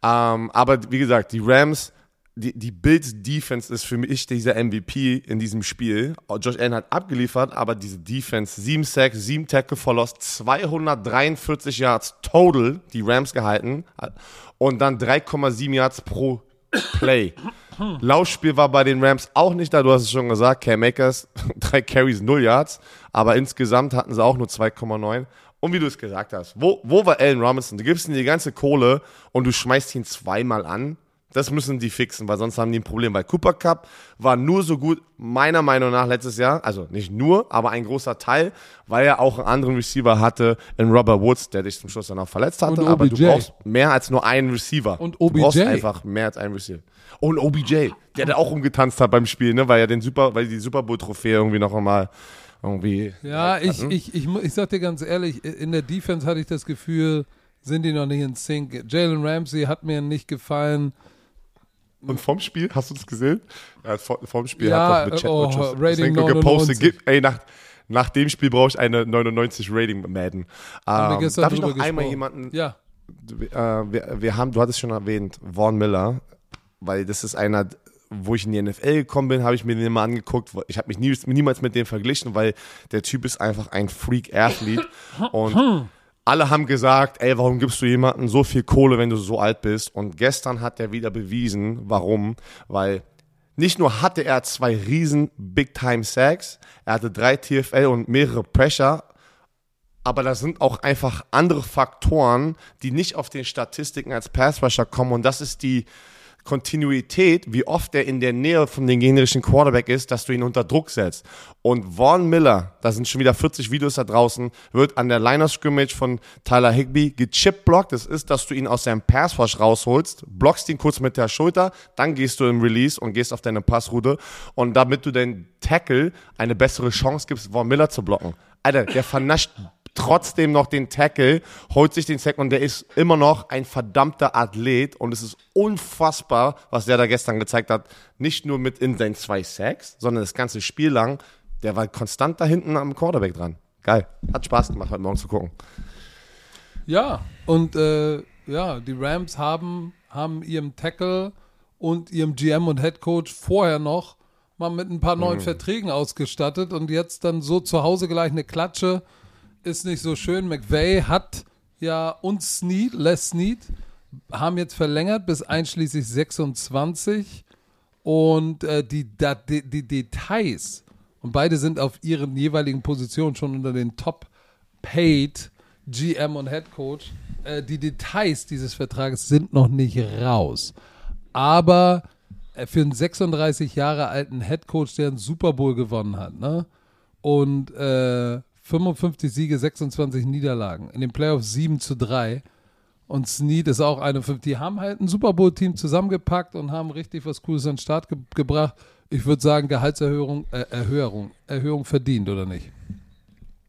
Ähm, aber wie gesagt, die Rams, die, die Bills Defense ist für mich dieser MVP in diesem Spiel. Josh Allen hat abgeliefert, aber diese Defense, 7 Sacks, 7 Tackle for Loss, 243 Yards total, die Rams gehalten und dann 3,7 Yards pro Play. Laufspiel war bei den Rams auch nicht da, du hast es schon gesagt, Cam Makers, drei Carries, 0 Yards, aber insgesamt hatten sie auch nur 2,9. Und wie du es gesagt hast, wo, wo war Allen Robinson? Du gibst ihm die ganze Kohle und du schmeißt ihn zweimal an. Das müssen die fixen, weil sonst haben die ein Problem. Weil Cooper Cup war nur so gut, meiner Meinung nach, letztes Jahr. Also nicht nur, aber ein großer Teil, weil er auch einen anderen Receiver hatte in Robert Woods, der dich zum Schluss dann auch verletzt hatte. Aber du OBJ. brauchst mehr als nur einen Receiver. Und Du brauchst OBJ. einfach mehr als einen Receiver. Und OBJ, der da auch umgetanzt hat beim Spiel, ne, weil er den Super, weil die Super Bowl Trophäe irgendwie noch einmal irgendwie. Ja, ich, ich, ich, ich sag dir ganz ehrlich, in der Defense hatte ich das Gefühl, sind die noch nicht in Sync. Jalen Ramsey hat mir nicht gefallen. Und vom Spiel, hast du das gesehen? Ja, vor- vom Spiel Ja, hat doch mit oh, Chat Rating gepostet, 99. gib, ey, nach, nach dem Spiel brauche ich eine 99 Rating Madden. Ähm, darf ich noch einmal jemanden, Ja, äh, wir, wir haben, du hattest schon erwähnt, Vaughn Miller, weil das ist einer, wo ich in die NFL gekommen bin, habe ich mir den mal angeguckt. Ich habe mich nie, niemals mit dem verglichen, weil der Typ ist einfach ein Freak-Athlet und alle haben gesagt, ey, warum gibst du jemandem so viel Kohle, wenn du so alt bist? Und gestern hat er wieder bewiesen, warum, weil nicht nur hatte er zwei riesen Big-Time-Sacks, er hatte drei TFL und mehrere Pressure, aber da sind auch einfach andere Faktoren, die nicht auf den Statistiken als Passrusher kommen und das ist die Kontinuität, wie oft er in der Nähe von dem gegnerischen Quarterback ist, dass du ihn unter Druck setzt. Und Vaughn Miller, da sind schon wieder 40 Videos da draußen, wird an der Liner Scrimmage von Tyler Higby gechippt blockt. Das ist, dass du ihn aus seinem Passwash rausholst, blockst ihn kurz mit der Schulter, dann gehst du im Release und gehst auf deine Passroute und damit du den Tackle eine bessere Chance gibst, Vaughn Miller zu blocken. Alter, der vernascht trotzdem noch den Tackle, holt sich den Sack und der ist immer noch ein verdammter Athlet und es ist unfassbar, was der da gestern gezeigt hat. Nicht nur mit in seinen zwei Sacks, sondern das ganze Spiel lang. Der war konstant da hinten am Quarterback dran. Geil. Hat Spaß gemacht, heute Morgen zu gucken. ja. Und äh, ja, die Rams haben, haben ihrem Tackle und ihrem GM und Head Coach vorher noch mal mit ein paar Mhm. neuen Verträgen ausgestattet und jetzt dann so zu Hause gleich eine Klatsche ist nicht so schön. McVay hat ja uns Snead, Les Snead, haben jetzt verlängert bis einschließlich 26 und äh, die, die, die Details und beide sind auf ihren jeweiligen Positionen schon unter den Top Paid GM und Head Coach. Äh, die Details dieses Vertrages sind noch nicht raus. Aber äh, für einen 36 Jahre alten Headcoach, der einen Super Bowl gewonnen hat, ne? Und äh, 55 Siege, 26 Niederlagen. In den Playoffs 7 zu 3. Und Snead ist auch 51. Die haben halt ein Super Bowl-Team zusammengepackt und haben richtig was Cooles an den Start ge gebracht. Ich würde sagen, Gehaltserhöhung, äh, Erhöhung, Erhöhung verdient, oder nicht?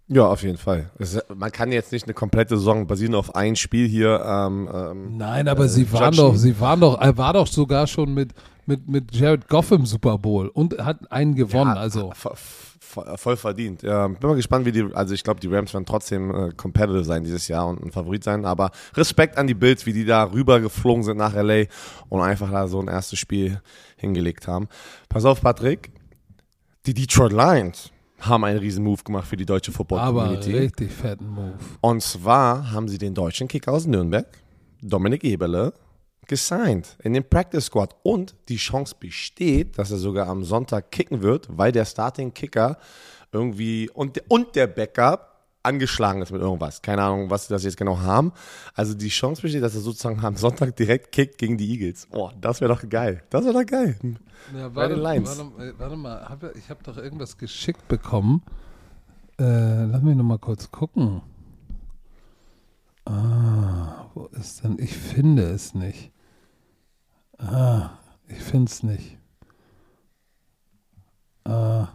Ja, auf jeden Fall. Es, man kann jetzt nicht eine komplette Saison basieren auf ein Spiel hier. Ähm, ähm, Nein, aber äh, sie waren judgen. doch, sie waren doch, er war doch sogar schon mit, mit, mit Jared Goff im Super Bowl und hat einen gewonnen. Ja, also voll verdient. Ja, bin mal gespannt, wie die, also ich glaube, die Rams werden trotzdem äh, competitive sein dieses Jahr und ein Favorit sein, aber Respekt an die Bills, wie die da rüber geflogen sind nach LA und einfach da so ein erstes Spiel hingelegt haben. Pass auf, Patrick, die Detroit Lions haben einen riesen Move gemacht für die deutsche Football-Community. Aber richtig fetten Move. Und zwar haben sie den deutschen Kicker aus Nürnberg, Dominik Eberle, gesigned in den Practice Squad und die Chance besteht, dass er sogar am Sonntag kicken wird, weil der Starting Kicker irgendwie und, und der Backup angeschlagen ist mit irgendwas. Keine Ahnung, was sie das jetzt genau haben. Also die Chance besteht, dass er sozusagen am Sonntag direkt kickt gegen die Eagles. Oh, das wäre doch geil. Das wäre doch geil. Ja, warte, warte, warte, mal, ich habe doch irgendwas geschickt bekommen. Äh, lass mich noch mal kurz gucken. Ah, wo ist denn? Ich finde es nicht. Ah, ich finde es nicht. Ah.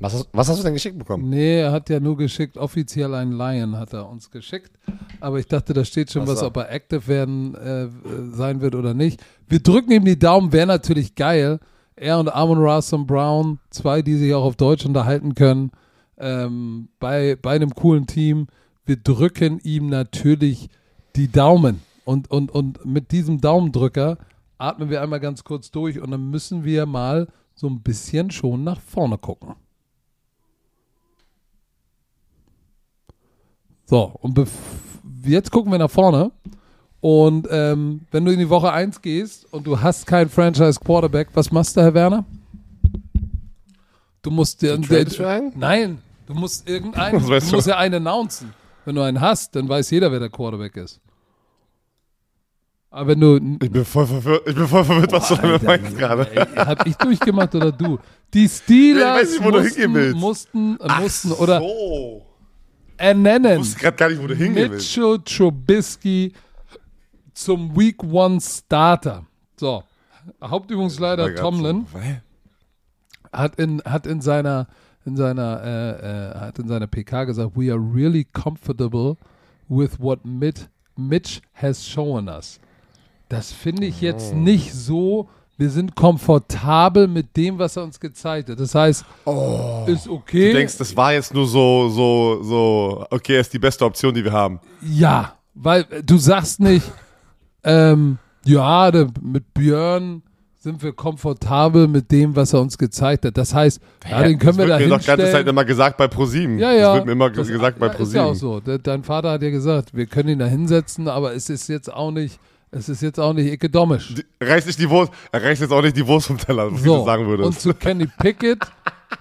Was hast, was hast, du denn geschickt bekommen? Nee, er hat ja nur geschickt, offiziell ein Lion hat er uns geschickt. Aber ich dachte, da steht schon was, was ob er active werden äh, sein wird oder nicht. Wir drücken ihm die Daumen, wäre natürlich geil. Er und Amon Rassom Brown, zwei, die sich auch auf Deutsch unterhalten können, ähm, bei, bei einem coolen Team. Wir drücken ihm natürlich die Daumen. Und, und, und mit diesem Daumendrücker atmen wir einmal ganz kurz durch und dann müssen wir mal so ein bisschen schon nach vorne gucken. So, und jetzt gucken wir nach vorne. Und ähm, wenn du in die Woche 1 gehst und du hast keinen Franchise Quarterback, was machst du, Herr Werner? Du musst dir einen. Nein, du musst irgendeinen. Du musst ja einen announcen. Wenn du einen hast, dann weiß jeder, wer der Quarterback ist. Aber wenn du. Ich bin voll verwirrt, ich bin voll verwirrt was du damit meinst gerade. Hab ich durchgemacht oder du? Die Steelers nicht, mussten, mussten, äh, mussten oder so. ernennen. Ich wusste gerade gar nicht, wo du hingehen willst. Mitchell Trubisky zum Week One Starter. So. Hauptübungsleiter Tomlin hat in, hat in seiner in seiner äh, äh, hat in seiner PK gesagt, we are really comfortable with what Mitch has shown us. Das finde ich jetzt oh. nicht so. Wir sind komfortabel mit dem, was er uns gezeigt hat. Das heißt, oh. ist okay. Du denkst, das war jetzt nur so, so, so, okay, ist die beste Option, die wir haben. Ja, weil du sagst nicht, ähm, ja, mit Björn sind wir komfortabel mit dem, was er uns gezeigt hat. Das heißt, ja, den können wir da hinstellen. Das wird mir doch ganze Zeit immer gesagt bei ProSieben. Ja, ja. Das wird mir immer das, gesagt bei ProSieben. Ist ja auch so. Dein Vater hat ja gesagt, wir können ihn da hinsetzen, aber es ist jetzt auch nicht es ist jetzt auch nicht ekedomisch. Er reißt nicht die Wurst, er reißt jetzt auch nicht die Wurst vom Teller, was so, du sagen würdest. Und zu Kenny Pickett,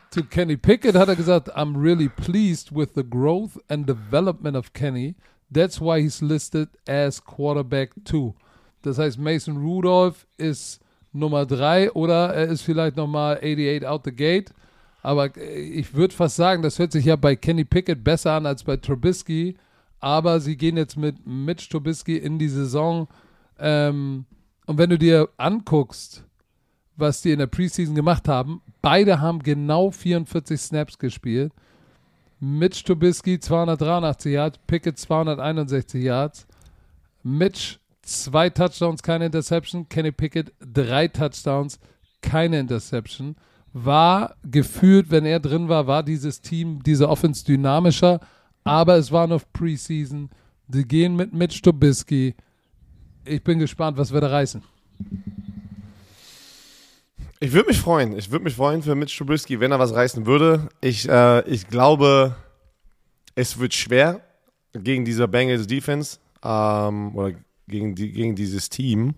zu Kenny Pickett hat er gesagt, I'm really pleased with the growth and development of Kenny. That's why he's listed as quarterback two. Das heißt, Mason Rudolph ist Nummer drei oder er ist vielleicht nochmal 88 out the gate. Aber ich würde fast sagen, das hört sich ja bei Kenny Pickett besser an als bei Trubisky. Aber sie gehen jetzt mit Mitch Trubisky in die Saison ähm, und wenn du dir anguckst, was die in der Preseason gemacht haben, beide haben genau 44 Snaps gespielt. Mitch Trubisky 283 Yards, Pickett 261 Yards. Mitch zwei Touchdowns, keine Interception. Kenny Pickett drei Touchdowns, keine Interception. War gefühlt, wenn er drin war, war dieses Team, diese Offense dynamischer. Aber es war noch Preseason. Die gehen mit Mitch Trubisky ich bin gespannt, was wir da reißen. Ich würde mich freuen. Ich würde mich freuen für Mitch Trubisky, wenn er was reißen würde. Ich, äh, ich glaube, es wird schwer gegen diese Bengals Defense ähm, oder gegen, die, gegen dieses Team.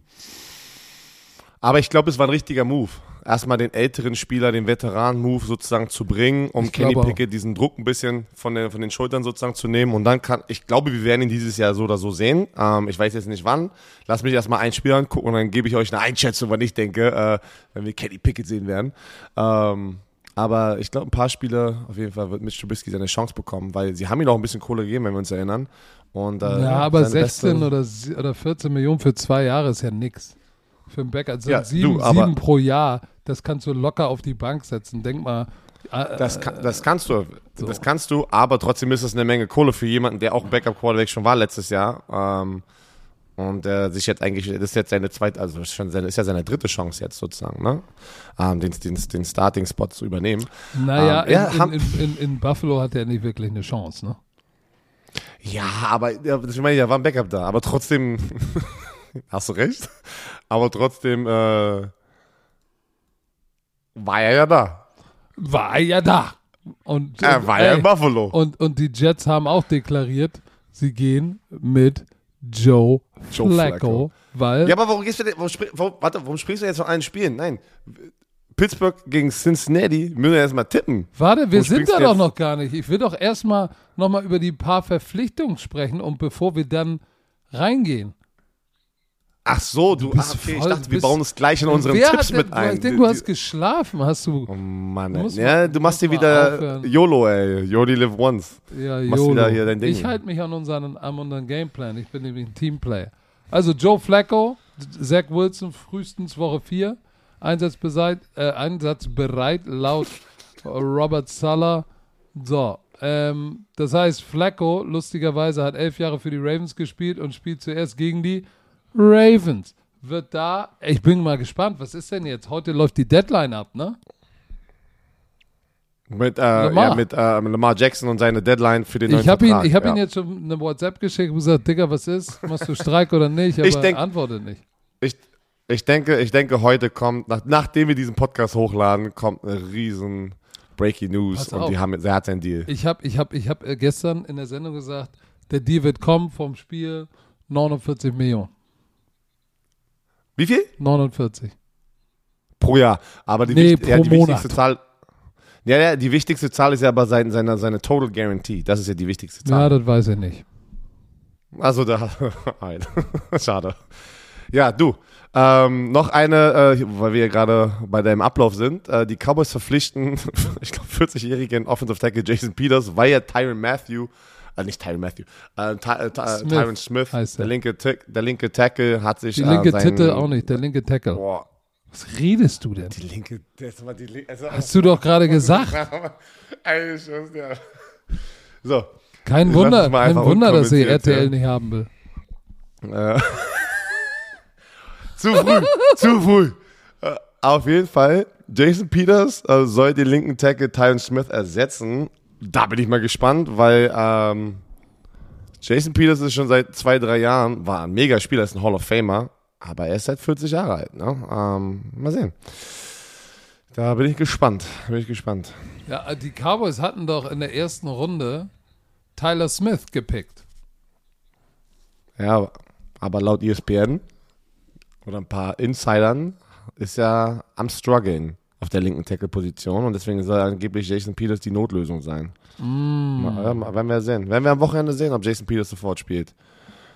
Aber ich glaube, es war ein richtiger Move. Erstmal den älteren Spieler, den Veteran-Move sozusagen zu bringen, um Ich Kenny. Pickett diesen Druck ein bisschen von, den von den Schultern sozusagen zu nehmen. Und dann kann, ich glaube, wir werden ihn dieses Jahr so oder so sehen. Ähm, ich weiß jetzt nicht wann. Lass mich erstmal ein Spiel angucken und dann gebe ich euch eine Einschätzung, wann ich denke, äh, wenn wir Kenny Pickett sehen werden. Ähm, aber ich glaube, ein paar Spiele auf jeden Fall wird Mitch Trubisky seine Chance bekommen, weil sie haben ihm auch ein bisschen Kohle gegeben, wenn wir uns erinnern. Und, äh, ja, aber seine 16 beste- oder, oder 14 Millionen für zwei Jahre ist ja nix. Für einen Backup. Also Ja, sieben, du, sieben pro Jahr, das kannst du locker auf die Bank setzen. Denk mal. äh, Das, kann, das kannst du, so. das kannst du, aber trotzdem ist es eine Menge Kohle für jemanden, der auch Backup-Quarterback schon war letztes Jahr. Ähm, und der sich jetzt eigentlich, das ist jetzt seine zweite, also schon seine, ist ja seine dritte Chance jetzt sozusagen, ne? Ähm, den, den, den Starting-Spot zu übernehmen. Naja, Ähm, ja, in, in, in, in, Buffalo hat er nicht wirklich eine Chance, ne? Ja, aber ja, das- ich meine, ja, war ein Backup da, aber trotzdem, hast du recht, aber trotzdem äh, war er ja da. War ja da. Und, Er und, war ja ey, in Buffalo. und, und die Jets haben auch deklariert, sie gehen mit Joe, Joe Flacco, Flacco. weil Ja, aber warum gehst du denn, warum, warum, warte, warum springst du jetzt von allen Spielen? Nein, Pittsburgh gegen Cincinnati müssen wir erstmal tippen. Warte, wir Wo sind da doch noch gar nicht. Ich will doch erstmal nochmal über die paar Verpflichtungen sprechen und bevor wir dann reingehen. Ach so, du, bist ah, okay, ich voll- dachte, wir bauen es gleich in unseren Tipps hat mit denn, ein. Ich denke, du hast geschlafen. Hast du. Oh Mann, Du ey. musst ja, du machst dir wieder aufhören. YOLO, ey. You only live once. Ja, machst YOLO. wieder hier dein Ding. Ich halte mich an unseren, an unseren Gameplan. Ich bin nämlich ein Teamplayer. Also Joe Flacco, Zach Wilson frühestens Woche 4. Einsatzbereit, äh, einsatzbereit laut Robert Sala. So, ähm, das heißt, Flacco, lustigerweise, hat elf Jahre für die Ravens gespielt und spielt zuerst gegen die Ravens. Wird da, ich bin mal gespannt, was ist denn jetzt? Heute läuft die Deadline ab, ne? Mit, äh, Lamar. Ja, mit äh, Lamar Jackson und seine Deadline für den neuen Ich habe ihn, Vertrag. ich hab ja. ihn jetzt schon eine WhatsApp geschickt und gesagt, Digga, was ist? Machst du Streik oder nicht? Aber Ich denk- er antwortet nicht. Ich, ich, denke, ich denke, heute kommt, nach, nachdem wir diesen Podcast hochladen, kommt eine riesen Breaking News Pass und auf. die haben, er hat seinen Deal. Ich habe ich hab, ich hab äh, gestern in der Sendung gesagt, der Deal wird kommen vom Spiel 49 Millionen. Wie viel? 49. Pro Jahr. Aber die, Nee, wichtig- ja, die Monat. wichtigste Zahl. Ja, ja, die wichtigste Zahl ist ja aber sein, seine, seine Total Guarantee. Das ist ja die wichtigste Ja, Zahl. das weiß ich nicht. Also da. Schade. Ja, du. Ähm, noch eine, äh, weil wir ja gerade bei deinem Ablauf sind. Äh, die Cowboys verpflichten, ich glaube, 40-jährigen Offensive Tackle Jason Peters, weil ja Tyron Matthew, äh, nicht Tyron Matthew, äh, Ty, äh, Ty, Smith Tyron Smith, der er. linke, Tick- der linke Tackle, hat sich Die äh, linke seinen- Titel auch nicht, der linke Tackle. Boah, Was redest du denn? die linke, das war die linke, also, Hast du doch gerade gesagt. Ey, dir. So, Kein Wunder, kein Wunder, dass sie RTL ja. nicht haben will. Äh, zu früh, zu früh. Äh, auf jeden Fall, Jason Peters äh, soll den linken Tackle Tyron Smith ersetzen. Da bin ich mal gespannt, weil ähm, Jason Peters ist schon seit zwei, drei Jahren, war ein Mega-Spieler, ist ein Hall of Famer, aber er ist seit 40 Jahre alt. Ne? Ähm, mal sehen. Da bin ich gespannt, bin ich gespannt. Ja, die Cowboys hatten doch in der ersten Runde Tyler Smith gepickt. Ja, aber laut ESPN oder ein paar Insidern ist ja am struggeln auf der linken Tackle-Position und deswegen soll angeblich Jason Peters die Notlösung sein. Mal, ja, mal, werden wir sehen. Werden wir am Wochenende sehen, ob Jason Peters sofort spielt.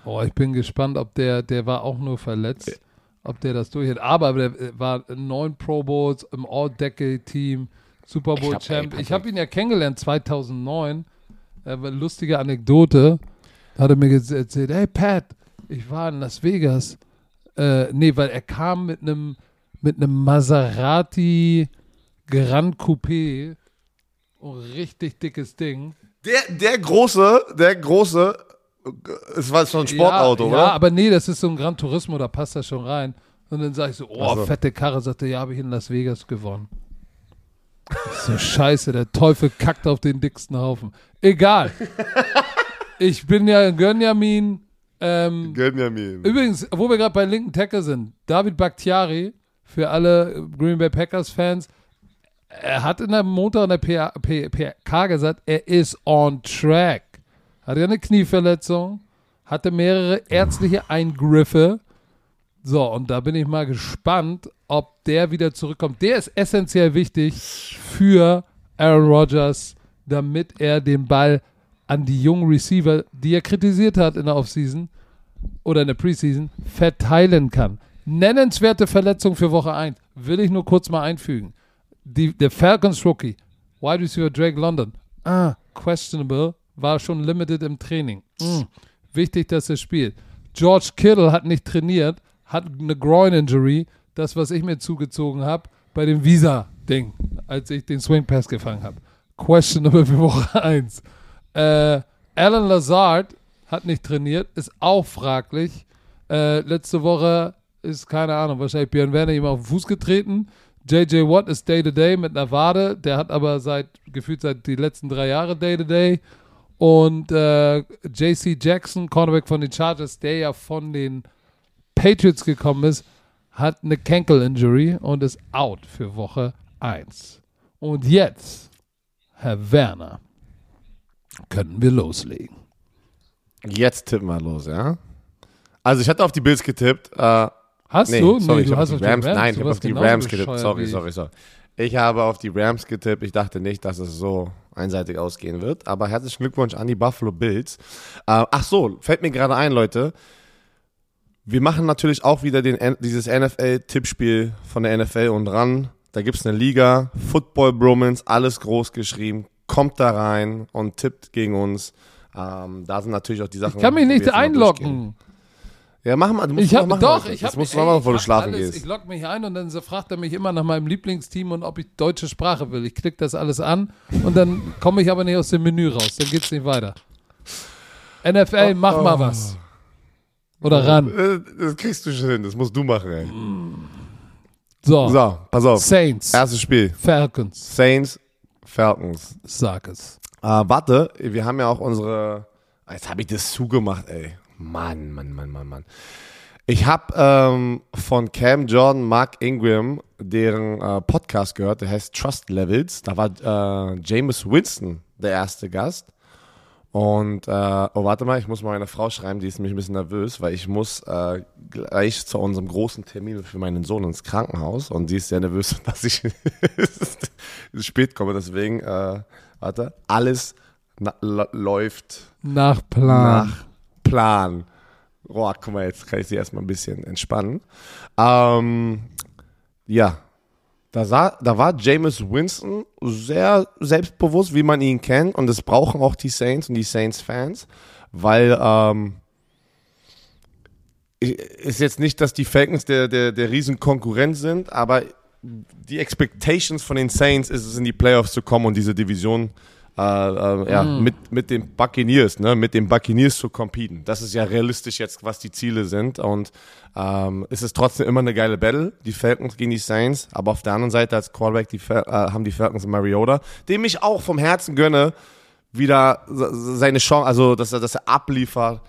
Oh, ich bin gespannt, ob der, der war auch nur verletzt, ob der das durchhält. Aber der äh, war in neun Pro Bowls im All-Decade-Team, Super Ich Bowl hab- ey, Champ. Patrick. Ich habe ihn ja kennengelernt 2009. Äh, lustige Anekdote. Da hat er mir erzählt, hey Pat, ich war in Las Vegas. Äh, nee, weil er kam mit einem mit einem Maserati Grand Coupé. Oh, richtig dickes Ding. Der, der große, der große, es war so ein Sportauto, ja, oder? Ja, aber nee, das ist so ein Gran Turismo, da passt das schon rein. Und dann sage ich so, oh, so. fette Karre, sagte, ja, habe ich in Las Vegas gewonnen. So, scheiße, der Teufel kackt auf den dicksten Haufen. Egal. Ich bin ja Gönjamin. Ähm, Gönn ja mir. übrigens, wo wir gerade bei linken Tackle sind, David Bakhtiari, für alle Green Bay Packers Fans, er hat in der Montag in der PK gesagt, er ist on track. Hat ja eine Knieverletzung, hatte mehrere ärztliche Eingriffe. So, und da bin ich mal gespannt, ob der wieder zurückkommt. Der ist essentiell wichtig für Aaron Rodgers, damit er den Ball an die jungen Receiver, die er kritisiert hat in der Offseason oder in der Preseason, verteilen kann. Nennenswerte Verletzung für Woche 1. Will ich nur kurz mal einfügen. Die, der Falcons Rookie, Wide Receiver Drake London, ah, questionable, war schon limited im Training. Mm, wichtig, dass er spielt. George Kittle hat nicht trainiert, hat eine Groin-Injury, das, was ich mir zugezogen habe, bei dem Visa-Ding, als ich den Swing Pass gefangen habe. Questionable für Woche 1. Äh, Alan Lazard hat nicht trainiert, ist auch fraglich. Äh, letzte Woche ist, keine Ahnung, wahrscheinlich Björn Werner ihm auf den Fuß getreten. JJ Watt ist Day-to-Day mit einer Wade. Der hat aber seit, gefühlt seit die letzten drei Jahre Day-to-Day. Und äh, JC Jackson, Cornerback von den Chargers, der ja von den Patriots gekommen ist, hat eine Kenkel-Injury und ist out für Woche 1. Und jetzt, Herr Werner, können wir loslegen. Jetzt tippen wir los, ja? Also ich hatte auf die Bills getippt. Äh, Hast nee, du? Sorry, nee, ich du hast auf die Rams, Rams. nein, ich habe auf die Rams getippt. Sorry, sorry, sorry. Ich habe auf die Rams getippt. Ich dachte nicht, dass es so einseitig ausgehen wird. Aber herzlichen Glückwunsch an die Buffalo Bills. Äh, ach so, fällt mir gerade ein, Leute. Wir machen natürlich auch wieder den, dieses NFL-Tippspiel von der NFL und ran. Da gibt es eine Liga, Football Bromance, alles groß geschrieben. Kommt da rein und tippt gegen uns. Ähm, da sind natürlich auch die Sachen. Ich kann mich nicht einloggen. Ja, mach mal. Du musst Ich es noch machen doch, ich Das habe musst du noch machen, bevor du schlafen alles, gehst. Ich logge mich ein und dann so fragt er mich immer nach meinem Lieblingsteam und ob ich deutsche Sprache will. Ich klicke das alles an und dann komme ich aber nicht aus dem Menü raus. Dann geht's nicht weiter. NFL, mach mal was. Oder ran. Äh, Das kriegst du schon hin, das musst du machen, ey. So, So, pass auf. Saints, Erstes Spiel. Falcons, Saints, Falcons. sag es. Äh, warte, wir haben ja auch unsere. Ah, Jetzt habe ich das zugemacht, ey. Mann, Mann, Mann, Mann, Mann. Ich habe ähm, von Cam Jordan, Mark Ingram, deren äh, Podcast gehört, der heißt Trust Levels. Da war äh, Jameis Winston der erste Gast. Und, äh, oh, warte mal, ich muss mal meiner Frau schreiben, die ist nämlich ein bisschen nervös, weil ich muss äh, gleich zu unserem großen Termin für meinen Sohn ins Krankenhaus und die ist sehr nervös, dass ich spät komme. Deswegen, äh, warte, alles na, läuft Nach Plan. nach Plan. Boah, guck mal, jetzt kann ich sie erstmal ein bisschen entspannen. Ähm, ja, da, sah, da war Jameis Winston sehr selbstbewusst, wie man ihn kennt. Und das brauchen auch die Saints und die Saints-Fans, weil ähm, ist jetzt nicht, dass die Falcons der, der, der Riesenkonkurrent sind, aber die Expectations von den Saints ist es, in die Playoffs zu kommen und diese Division äh, äh, ja, mit, mit den Buccaneers, ne, mit den Buccaneers zu competen. Das ist ja realistisch jetzt, was die Ziele sind. Und ähm, es ist trotzdem immer eine geile Battle, die Falcons gegen die Saints. Aber auf der anderen Seite als Quarterback die, Fal- äh, haben die Falcons Mariota, dem ich auch vom Herzen gönne, wieder se- seine Chance, also dass er, dass er abliefert.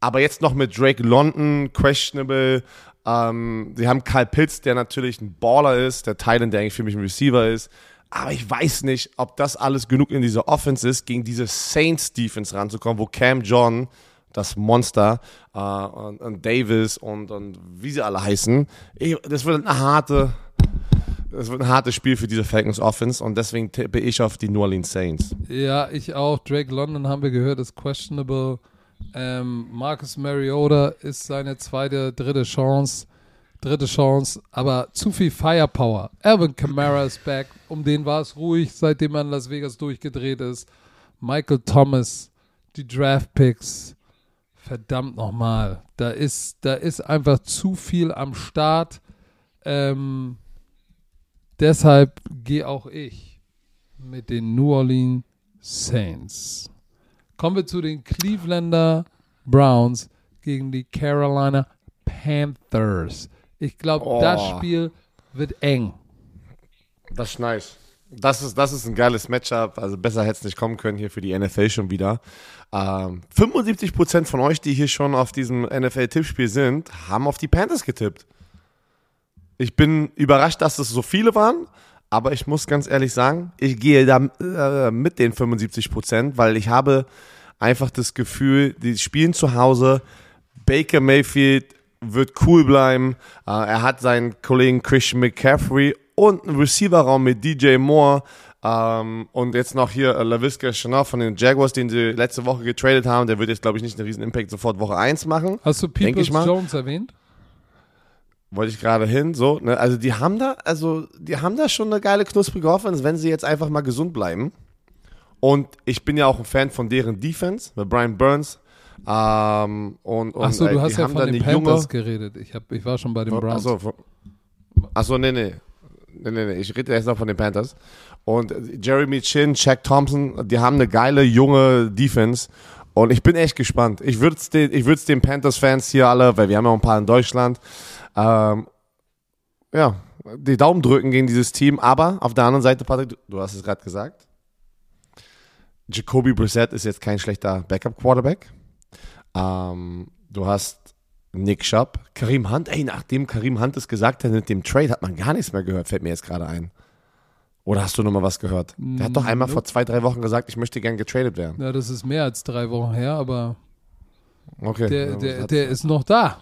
Aber jetzt noch mit Drake London, questionable. Ähm, sie haben Kyle Pitts, der natürlich ein Baller ist, der Thailand, der eigentlich für mich ein Receiver ist. Aber ich weiß nicht, ob das alles genug in dieser Offense ist, gegen diese Saints-Defense ranzukommen, wo Cam John, das Monster, äh, und, und Davis und, und wie sie alle heißen, ich, das wird eine harte, das wird ein hartes Spiel für diese Falcons Offense und deswegen tippe ich auf die New Orleans Saints. Ja, ich auch. Drake London haben wir gehört, ist questionable. Ähm, Marcus Mariota ist seine zweite, dritte Chance. Dritte Chance, aber zu viel Firepower. Alvin Kamara ist back. Um den war es ruhig, seitdem in Las Vegas durchgedreht ist. Michael Thomas, die Draft Picks. Verdammt nochmal. Da ist, da ist einfach zu viel am Start. Ähm, deshalb gehe auch ich mit den New Orleans Saints. Kommen wir zu den Clevelander Browns gegen die Carolina Panthers. Ich glaube, Oh. das Spiel wird eng. Das ist nice. Das ist, das ist ein geiles Matchup. Also besser hätte es nicht kommen können hier für die NFL schon wieder. Ähm, 75% von euch, die hier schon auf diesem NFL-Tippspiel sind, haben auf die Panthers getippt. Ich bin überrascht, dass es so viele waren, aber ich muss ganz ehrlich sagen, ich gehe da äh, mit den 75%, weil ich habe einfach das Gefühl, die spielen zu Hause. Baker Mayfield wird cool bleiben. Äh, er hat seinen Kollegen Christian McCaffrey und einen Receiver-Raum mit DJ Moore. Ähm, und jetzt noch hier äh, LaVisca Chanel von den Jaguars, den sie letzte Woche getradet haben. Der wird jetzt, glaube ich, nicht einen riesen Impact sofort Woche 1 machen. Hast du mal. Jones erwähnt? Wollte ich gerade hin, so, ne? Also die haben da, also die haben da schon eine geile knusprige Offense, wenn sie jetzt einfach mal gesund bleiben. Und ich bin ja auch ein Fan von deren Defense, mit Brian Burns. Ähm, und, und Achso, du äh, hast ja von den Panthers junge, geredet. Ich, hab, ich war schon bei den Browns. Achso, achso, nee, nee. Nee, nee, nee. Ich rede erst noch von den Panthers. Und äh, Jeremy Chin, Jack Thompson, die haben eine geile junge Defense. Und ich bin echt gespannt. Ich würde es den, ich würd's den Panthers-Fans hier alle, weil wir haben ja auch ein paar in Deutschland, ähm, ja, die Daumen drücken gegen dieses Team. Aber auf der anderen Seite, Patrick, du, du hast es gerade gesagt, Jacoby Brissett ist jetzt kein schlechter Backup-Quarterback. Ähm, du hast Nick Schupp, Karim Hunt. Ey, nachdem Karim Hunt es gesagt hat mit dem Trade, hat man gar nichts mehr gehört, fällt mir jetzt gerade ein. Oder hast du noch mal was gehört? Der hat doch einmal Nope. vor zwei, drei Wochen gesagt, ich möchte gern getradet werden. Ja, das ist mehr als drei Wochen her, aber Okay. der, der, der ist noch da.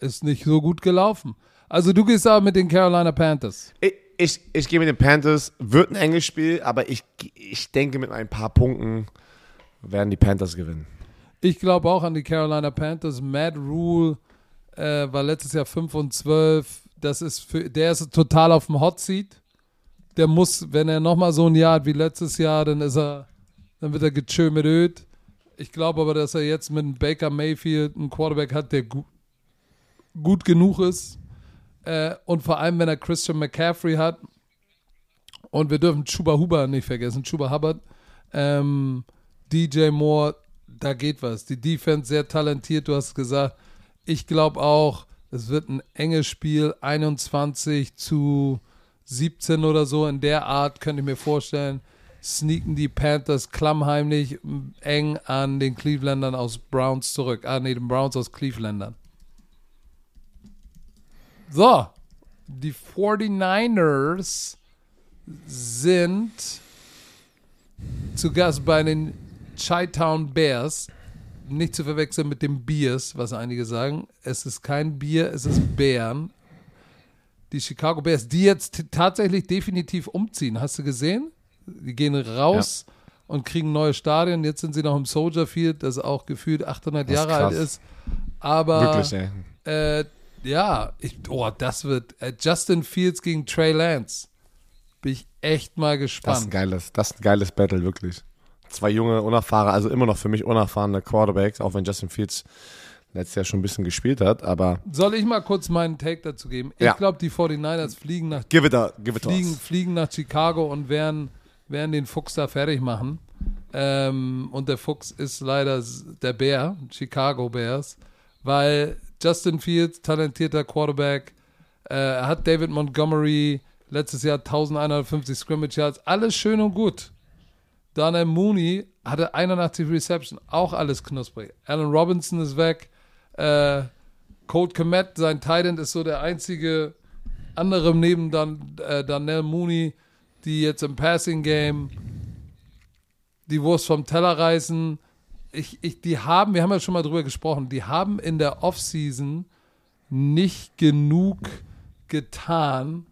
Ist nicht so gut gelaufen. Also du gehst aber mit den Carolina Panthers. ich, ich, ich gehe mit den Panthers. Wird ein enges Spiel, aber ich, ich denke, mit ein paar Punkten werden die Panthers gewinnen. Ich glaube auch an die Carolina Panthers. Matt Rule äh, war letztes Jahr 5 und 12. Das ist für, der ist total auf dem Hot Seat. Der muss, wenn er nochmal so ein Jahr hat wie letztes Jahr, dann ist er, dann wird er gechö mit Öd. Ich glaube aber, dass er jetzt mit Baker Mayfield einen Quarterback hat, der gu gut genug ist. Äh, und vor allem, wenn er Christian McCaffrey hat. Und wir dürfen Chuba Huber nicht vergessen. Chuba Hubbard. Ähm, DJ Moore, da geht was. Die Defense sehr talentiert, du hast gesagt. Ich glaube auch, es wird ein enges Spiel, 21 zu 17 oder so. In der Art könnte ich mir vorstellen, sneaken die Panthers klammheimlich eng an den Clevelandern aus Browns zurück. Ah, nee, den Browns aus Clevelandern. So, die 49ers sind zu Gast bei den Chi-Town Bears. Nicht zu verwechseln mit dem Beers, was einige sagen. Es ist kein Bier, es ist Bären. Die Chicago Bears, die jetzt tatsächlich definitiv umziehen. Hast du gesehen? Die gehen raus und kriegen neue Stadien. Jetzt sind sie noch im Soldier Field, das auch gefühlt 800 Das ist Jahre alt ist. Aber Wirklich, ey. äh, ja, ich, oh, das wird äh, Justin Fields gegen Trey Lance. Bin ich echt mal Das ist ein gespannt. geiles, das ist ein geiles Battle, wirklich. Zwei junge, unerfahrene, also immer noch für mich unerfahrene Quarterbacks, auch wenn Justin Fields letztes Jahr schon ein bisschen gespielt hat, aber Soll ich mal kurz meinen Take dazu geben? Ich Ja. glaube, die 49ers fliegen nach, give it a, give it fliegen, fliegen nach Chicago und werden, werden den Fuchs da fertig machen. Ähm, und der Fuchs ist leider der Bär, Chicago Bears, weil Justin Fields, talentierter Quarterback, äh, hat David Montgomery letztes Jahr 1150 Scrimmage Yards, alles schön und gut. Daniel Mooney hatte 81 Reception, auch alles knusprig. Allen Robinson ist weg. Äh, Colt Komet, sein Titan ist so der einzige andere neben Dan, äh, Daniel Mooney, die jetzt im Passing Game die Wurst vom Teller reißen. Ich, ich, die haben, wir haben ja schon mal drüber gesprochen, die haben in der Offseason nicht genug getan,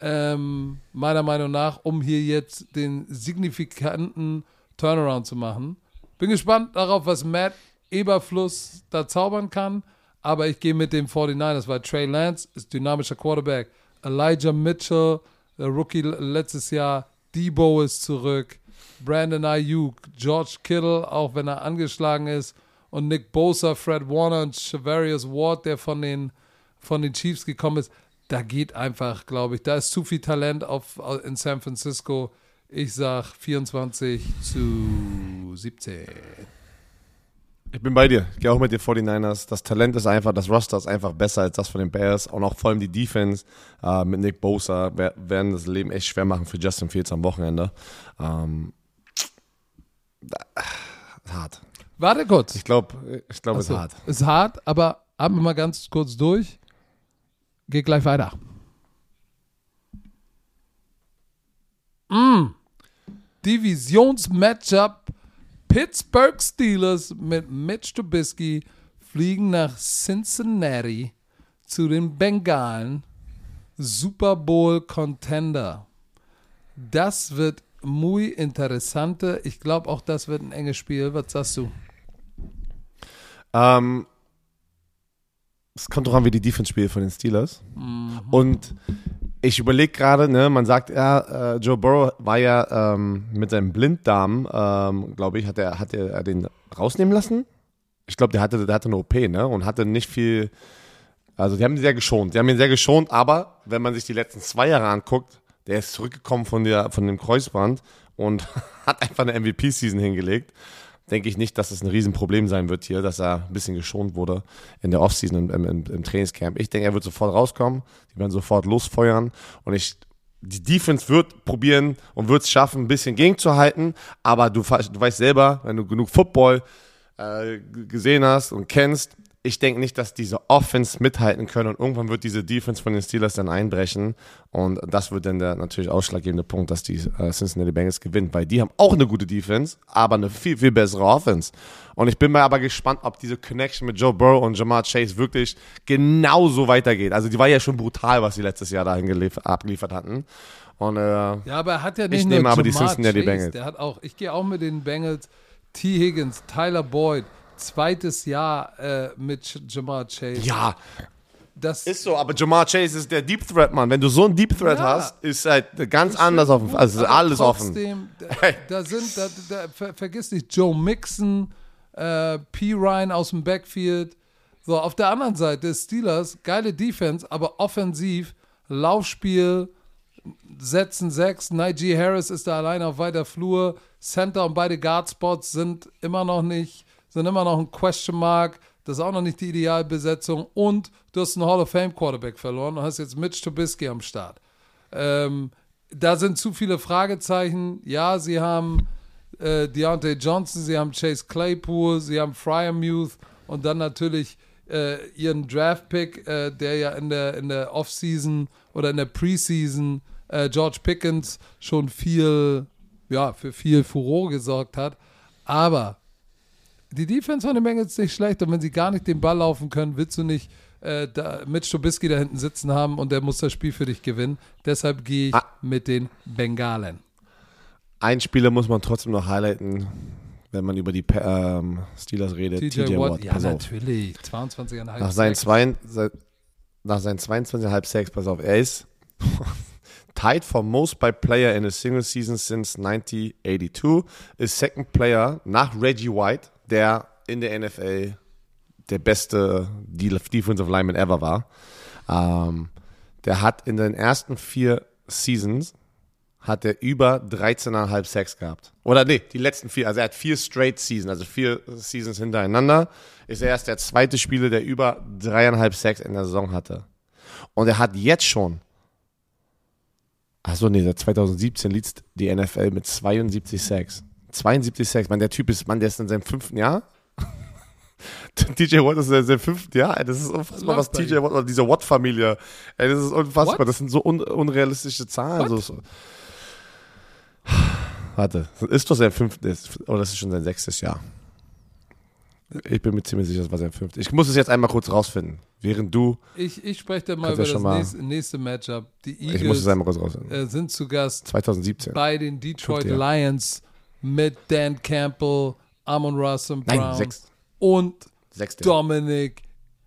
ähm, meiner Meinung nach, um hier jetzt den signifikanten Turnaround zu machen. Bin gespannt darauf, was Matt Eberfluss da zaubern kann, aber ich gehe mit dem 49ers, weil Trey Lance ist dynamischer Quarterback. Elijah Mitchell, der Rookie letztes Jahr, Debo ist zurück, Brandon Ayuk, George Kittle, auch wenn er angeschlagen ist, und Nick Bosa, Fred Warner und Shavarius Ward, der von den, von den Chiefs gekommen ist. Da geht einfach, glaube ich, da ist zu viel Talent auf, in San Francisco. Ich sag 24 zu 17. Ich bin bei dir. Ich gehe auch mit den 49ers. Das Talent ist einfach, das Roster ist einfach besser als das von den Bears. Und auch vor allem die Defense äh, mit Nick Bosa wer- werden das Leben echt schwer machen für Justin Fields am Wochenende. Ähm, da- hart. Warte kurz. Ich glaube, ich glaube, es ist hart. Ist hart, aber atmen wir mal ganz kurz durch. Geht gleich weiter. Mm. Divisionsmatchup Pittsburgh Steelers mit Mitch Trubisky fliegen nach Cincinnati zu den Bengalen. Super Bowl Contender. Das wird muy interessante. Ich glaube auch, das wird ein enges Spiel. Was sagst du? Ähm, es kommt doch an, wie die Defense spielt von den Steelers. Mhm. Und ich überlege gerade, ne, man sagt, ja, äh, Joe Burrow war ja ähm, mit seinem Blinddarm, ähm, glaube ich, hat er, hat er den rausnehmen lassen. Ich glaube, der hatte, der hatte eine OP, ne, und hatte nicht viel. Also, die haben ihn sehr geschont. Die haben ihn sehr geschont, aber wenn man sich die letzten zwei Jahre anguckt, der ist zurückgekommen von, der, von dem Kreuzband und hat einfach eine MVP-Season hingelegt denke ich nicht, dass es ein Riesenproblem sein wird hier, dass er ein bisschen geschont wurde in der Offseason im, im, im Trainingscamp. Ich denke, er wird sofort rauskommen, die werden sofort losfeuern. Und ich die Defense wird probieren und wird es schaffen, ein bisschen gegenzuhalten, aber du, du weißt selber, wenn du genug Football äh, gesehen hast und kennst, ich denke nicht, dass diese Offense mithalten können und irgendwann wird diese Defense von den Steelers dann einbrechen und das wird dann der natürlich ausschlaggebende Punkt, dass die äh, Cincinnati Bengals gewinnen, weil die haben auch eine gute Defense, aber eine viel, viel bessere Offense. Und ich bin mal aber gespannt, ob diese Connection mit Joe Burrow und Jamar Chase wirklich genauso weitergeht. Also die war ja schon brutal, was sie letztes Jahr dahin abgeliefert hatten. Und, äh, ja, aber er hat ja nicht ich nur nehme aber die Jamar Cincinnati Chase, Bengals. Der hat auch, ich gehe auch mit den Bengals. T. Higgins, Tyler Boyd, zweites Jahr äh, mit Jamar Chase. Ja, das ist so, aber Jamar Chase ist der Deep Threat, Mann. Wenn du so einen Deep Threat Ja. hast, ist halt ganz anders offen. Also ist alles offen. trotzdem, Da, da sind, da, da, ver, vergiss nicht, Joe Mixon, äh, P. Ryan aus dem Backfield. So, auf der anderen Seite Steelers, geile Defense, aber offensiv, Laufspiel, setzen sechs. Najee Harris ist da alleine auf weiter Flur. Center und beide Guardspots sind immer noch nicht, sind immer noch ein Question Mark. Das ist auch noch nicht die Idealbesetzung. Und du hast einen Hall of Fame Quarterback verloren und hast jetzt Mitch Trubisky am Start. Ähm, da sind zu viele Fragezeichen. Ja, sie haben äh, Deontay Johnson, sie haben Chase Claypool, sie haben Fryermuth und dann natürlich äh, ihren Draft-Pick, äh, der ja in der, in der Offseason oder in der Preseason äh, George Pickens schon viel, ja, für viel Furore gesorgt hat. Aber die Defense von den Bengals ist nicht schlecht und wenn sie gar nicht den Ball laufen können, willst du nicht äh, da Mitch Trubisky da hinten sitzen haben und der muss das Spiel für dich gewinnen. Deshalb gehe ich Ah. mit den Bengalen. Ein Spieler muss man trotzdem noch highlighten, wenn man über die ähm, Steelers redet. TJ, Watt, ja pass auf. natürlich. 22,5 Nach seinen, zwei, se- nach seinen 22,5 Sacks, pass auf, er ist tied for most by player in a single season since 1982, ist second player nach Reggie White, der in der NFL der beste De- Defensive Lineman ever war. Ähm, der hat in den ersten vier Seasons hat er über 13,5 Sacks gehabt. Oder nee, die letzten vier. Also er hat vier straight Seasons, also vier Seasons hintereinander. Ist er erst der zweite Spieler, der über dreieinhalb Sacks in der Saison hatte. Und er hat jetzt schon, achso nee, seit 2017 liest die NFL mit 72 Sacks. 72 Sacks. Man, der Typ ist, man, der ist in seinem fünften Jahr. TJ Watt ist in seinem fünften Jahr. Ey, Das ist unfassbar, was bei TJ. Watt oder diese Watt-Familie. Ey, das ist unfassbar. What? Das sind so un unrealistische Zahlen. So, so. Warte, ist doch sein fünftes, oder das ist schon sein sechstes Jahr. Ich bin mir ziemlich sicher, das war sein fünftes. Ich muss es jetzt einmal kurz rausfinden. Während du, Ich, ich spreche dann mal über das mal- nächste, nächste Matchup. Die ich muss es Eagles einmal kurz rausfinden. äh, sind zu Gast 2017. bei den Detroit. Lions mit Dan Campbell, Amon Russell Brown Nein, sechs, und sechste. Dominik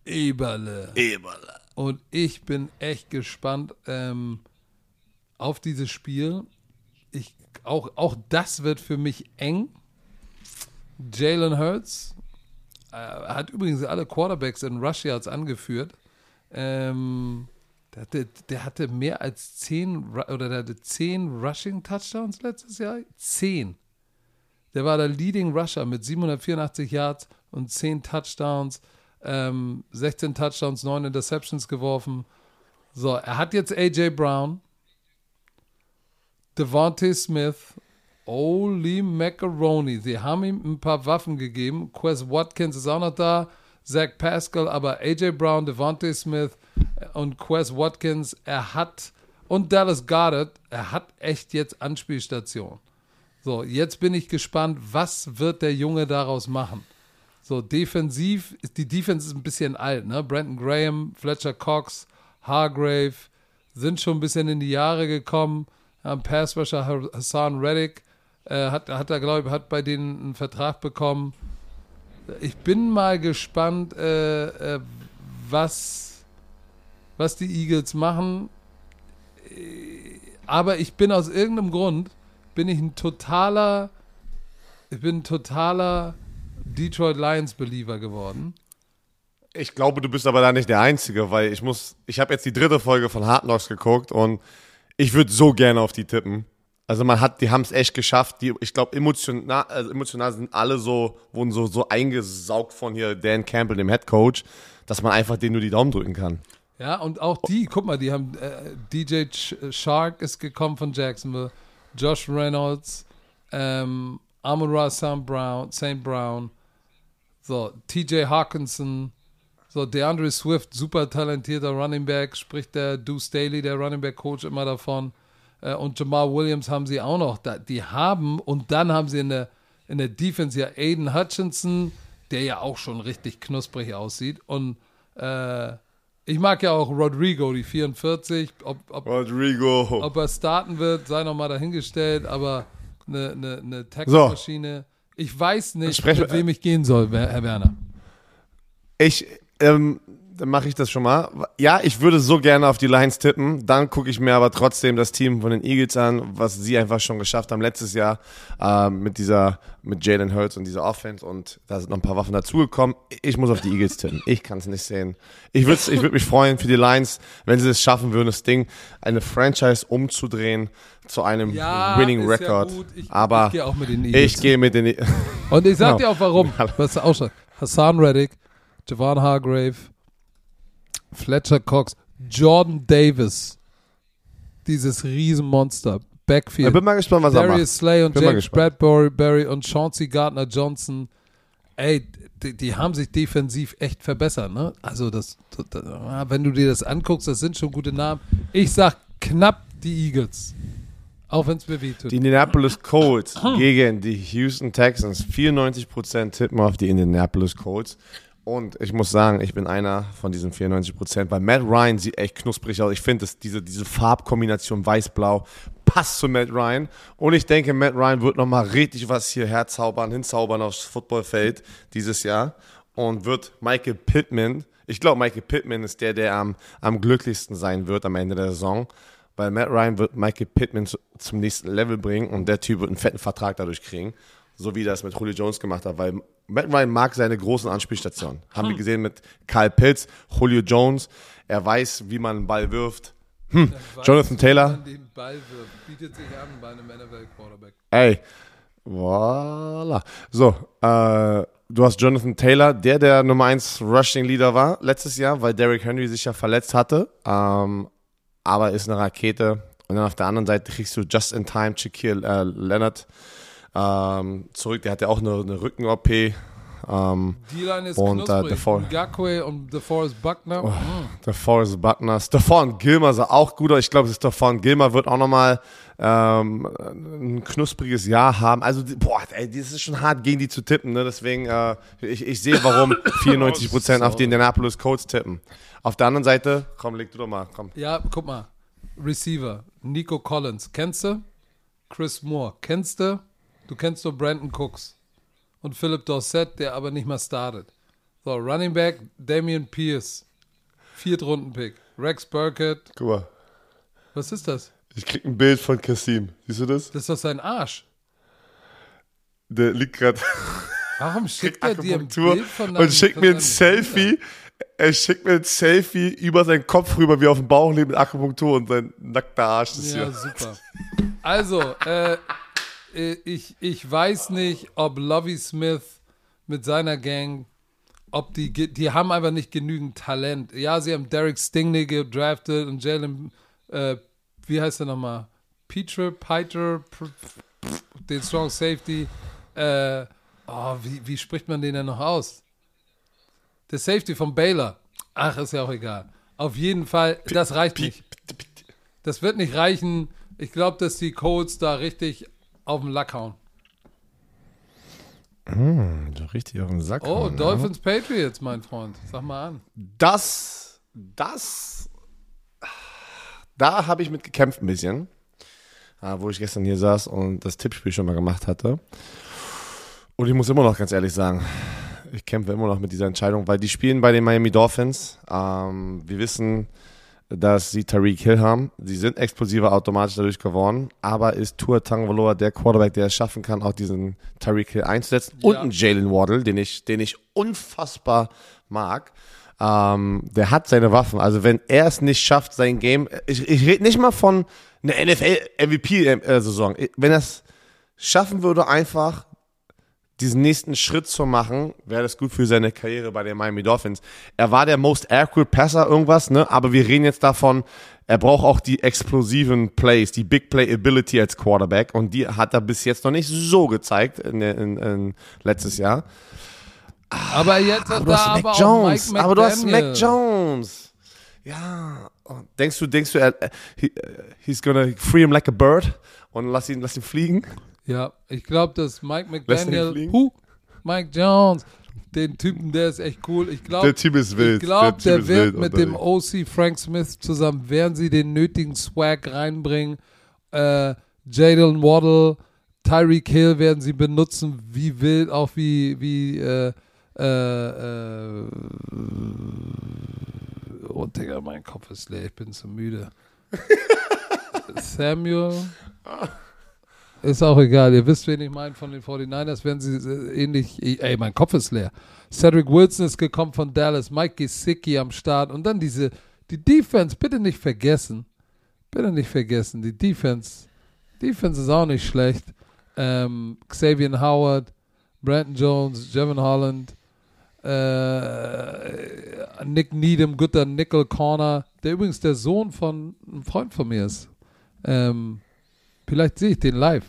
Eberle. Eberle. Und ich bin echt gespannt ähm, auf dieses Spiel. Ich, auch, auch das wird für mich eng. Jalen Hurts äh, hat übrigens alle Quarterbacks in Rush Yards angeführt. Ähm, der, hatte, der hatte mehr als 10 Ru- oder der hatte 10 Rushing Touchdowns letztes Jahr. 10. Der war der Leading Rusher mit 784 Yards und 10 Touchdowns, ähm, 16 Touchdowns, 9 Interceptions geworfen. So, er hat jetzt AJ Brown, Devontae Smith, Holy Macaroni. Sie haben ihm ein paar Waffen gegeben. Quest Watkins ist auch noch da, Zach Pascal, aber AJ Brown, Devontae Smith und Quest Watkins, er hat, und Dallas Goddard, er hat echt jetzt Anspielstation. So, jetzt bin ich gespannt, was wird der Junge daraus machen? So, defensiv, die Defense ist ein bisschen alt, ne? Brandon Graham, Fletcher Cox, Hargrave sind schon ein bisschen in die Jahre gekommen. Haben Passrusher Hassan Reddick äh, hat, hat er, glaube ich, hat bei denen einen Vertrag bekommen. Ich bin mal gespannt, äh, äh, was, was die Eagles machen. Aber ich bin aus irgendeinem Grund, bin ich ein totaler, ich bin ein totaler Detroit Lions Believer geworden. Ich glaube, du bist aber da nicht der Einzige, weil ich muss, ich habe jetzt die dritte Folge von Hard Knocks geguckt und ich würde so gerne auf die tippen. Also man hat, die haben es echt geschafft. Die, ich glaube, emotional, also emotional sind alle so, wurden so, so eingesaugt von hier Dan Campbell, dem Head Coach, dass man einfach denen nur die Daumen drücken kann. Ja, und auch die, guck mal, die haben, äh, DJ Shark ist gekommen von Jacksonville, Josh Reynolds, ähm, Amon Ra St. Brown, St. Brown, so, TJ Hawkinson, so, DeAndre Swift, super talentierter Running Back, spricht der Deuce Staley, der Running Back Coach, immer davon. Äh, und Jamal Williams haben sie auch noch. Da, die haben, und dann haben sie in der, in der Defense ja Aiden Hutchinson, der ja auch schon richtig knusprig aussieht. Und äh, ich mag ja auch Rodrigo, die 44. Ob, ob, Rodrigo. Ob er starten wird, sei nochmal dahingestellt, aber eine, eine, eine Tackle-Maschine. So. Ich weiß nicht, Sprech, mit wem ich gehen soll, Herr Werner. Ich, ähm, dann mache ich das schon mal. Ja, ich würde so gerne auf die Lions tippen. Dann gucke ich mir aber trotzdem das Team von den Eagles an, was sie einfach schon geschafft haben letztes Jahr äh, mit dieser, mit Jalen Hurts und dieser Offense. Und da sind noch ein paar Waffen dazugekommen. Ich muss auf die Eagles tippen. Ich kann es nicht sehen. Ich würde ich würd mich freuen für die Lions, wenn sie es schaffen würden, das Ding, eine Franchise umzudrehen zu einem ja, Winning Record. Ja ich, aber ich gehe auch mit den Eagles. Ich gehe mit den Eagles. Und ich sag dir auch warum. Was auch schon. Hassan Reddick, Javon Hargrave, Fletcher Cox, Jordan Davis, dieses Riesenmonster, Backfield. Ich bin mal gespannt, was Darius er macht. Slay und bin James Bradbury und Chauncey Gardner Johnson. Ey, die, die, haben sich defensiv echt verbessert, ne? Also das, das, wenn du dir das anguckst, das sind schon gute Namen. Ich sag knapp die Eagles. Auch wenn es mir wehtut. Die Indianapolis Colts gegen die Houston Texans. 94% tippen auf die Indianapolis Colts. Und ich muss sagen, ich bin einer von diesen 94 Prozent, weil Matt Ryan sieht echt knusprig aus. Ich finde, diese, diese Farbkombination weiß-blau passt zu Matt Ryan. Und ich denke, Matt Ryan wird nochmal richtig was hier herzaubern, hinzaubern aufs Footballfeld dieses Jahr. Und wird Michael Pittman, ich glaube, Michael Pittman ist der, der am, am glücklichsten sein wird am Ende der Saison. Weil Matt Ryan wird Michael Pittman zu, zum nächsten Level bringen und der Typ wird einen fetten Vertrag dadurch kriegen. So wie das mit Julio Jones gemacht hat, weil Matt Ryan mag seine großen Anspielstationen. Haben hm. wir gesehen mit Kyle Pitts, Julio Jones. Er weiß, wie man einen Ball wirft. Hm. Weiß, Jonathan Taylor. Wie man den Ball wirft. Bietet sich an bei einem NFL-Quarterback. Ey. Voila. So, äh, du hast Jonathan Taylor, der der Nummer 1 Rushing Leader war letztes Jahr, weil Derrick Henry sich ja verletzt hatte. Ähm, aber ist eine Rakete. Und dann auf der anderen Seite kriegst du just in time Shaquille äh, Leonard ähm, zurück. Der hat ja auch eine, eine Rücken-OP. Ähm, die Line ist und, äh, davor, Gakwe und DeForest Buckner. Oh, mm. DeForest Buckner. Stefan Gilmer sah auch gut aus. Ich glaube, Stefan Gilmer wird auch nochmal ähm, ein knuspriges Jahr haben. Also, boah, ey, das ist schon hart, gegen die zu tippen. Ne? Deswegen, äh, ich, ich sehe, warum 94% auf die Indianapolis Colts tippen. Auf der anderen Seite, komm, leg du doch mal. Komm. Ja, guck mal. Receiver, Nico Collins, kennst du? Chris Moore, kennst du? Du kennst nur Brandon Cooks und Philip Dorset, der aber nicht mal startet. So, Running Back, Damian Pierce. Viertrunden-Pick. Rex Burkett. Guck mal. Was ist das? Ich krieg ein Bild von Kassim. Siehst du das? Das ist doch sein Arsch. Der liegt gerade. Warum schickt er dir ein Bild von Und schickt mir ein Selfie. Bilder? Er schickt mir ein Selfie über seinen Kopf rüber, wie auf dem Bauch liegt mit Akupunktur und sein nackter Arsch ist ja, hier. super. Also, äh, ich, ich weiß nicht, ob Lovey Smith mit seiner Gang, ob die, die haben einfach nicht genügend Talent. Ja, sie haben Derek Stingley gedraftet und Jalen, äh, wie heißt er nochmal? Peter, Peter, den Strong Safety. Äh, oh, wie, wie spricht man den denn noch aus? Der Safety von Baylor. Ach, ist ja auch egal. Auf jeden Fall, das reicht nicht. Das wird nicht reichen. Ich glaube, dass die Colts da richtig auf den Lack hauen. So richtig auf den Sack. Oh, hauen, Dolphins Patriots, mein Freund. Sag mal an. Das, das, da habe ich mit gekämpft ein bisschen, äh, wo ich gestern hier saß und das Tippspiel schon mal gemacht hatte. Und ich muss immer noch ganz ehrlich sagen, ich kämpfe immer noch mit dieser Entscheidung, weil die spielen bei den Miami Dolphins. Ähm, wir wissen, dass sie Tariq Hill haben. Sie sind explosiver automatisch dadurch geworden, aber ist Tua Tagovailoa der Quarterback, der es schaffen kann, auch diesen Tariq Hill einzusetzen Ja. und einen Jalen Waddle, den ich, den ich unfassbar mag. Ähm, der hat seine Waffen. Also wenn er es nicht schafft, sein Game, ich, ich rede nicht mal von einer NFL-MVP-Saison. Wenn er es schaffen würde, einfach diesen nächsten Schritt zu machen, wäre das gut für seine Karriere bei den Miami Dolphins. Er war der most accurate Passer irgendwas, ne? Aber wir reden jetzt davon, er braucht auch die explosiven Plays, die Big Play Ability als Quarterback und die hat er bis jetzt noch nicht so gezeigt in, in, in letztes Jahr. Aber jetzt hat Aber hast aber Mac auch Jones. Mike aber du hast. Mac Jones. Ja. Und Denkst du, denkst du, er, er- he, he's gonna free him like a bird und lass ihn, lass ihn fliegen? Ja, ich glaube, dass Mike McDaniel, huh, Mike Jones, den Typen, der ist echt cool. Ich glaube, Typ ist ich glaube, der ist wird wild mit dem. OC Frank Smith zusammen, werden sie den nötigen Swag reinbringen. Äh, Jalen Waddle, Tyreek Hill werden sie benutzen, wie wild, auch wie, wie, äh, äh, äh, oh Digga, mein Kopf ist leer, ich bin zu müde. Samuel. Ist auch egal, ihr wisst, wen ich meine von den 49ers, werden sie äh, ähnlich, ey, mein Kopf ist leer. Cedric Wilson ist gekommen von Dallas, Mike Gesicki am Start und dann diese, die Defense, bitte nicht vergessen, bitte nicht vergessen, die Defense, Defense ist auch nicht schlecht. Ähm, Xavier Howard, Brandon Jones, Jevon Holland, äh, Nick Needham, guter Nickel Corner, der übrigens der Sohn von einem Freund von mir ist. Ähm, vielleicht sehe ich den live.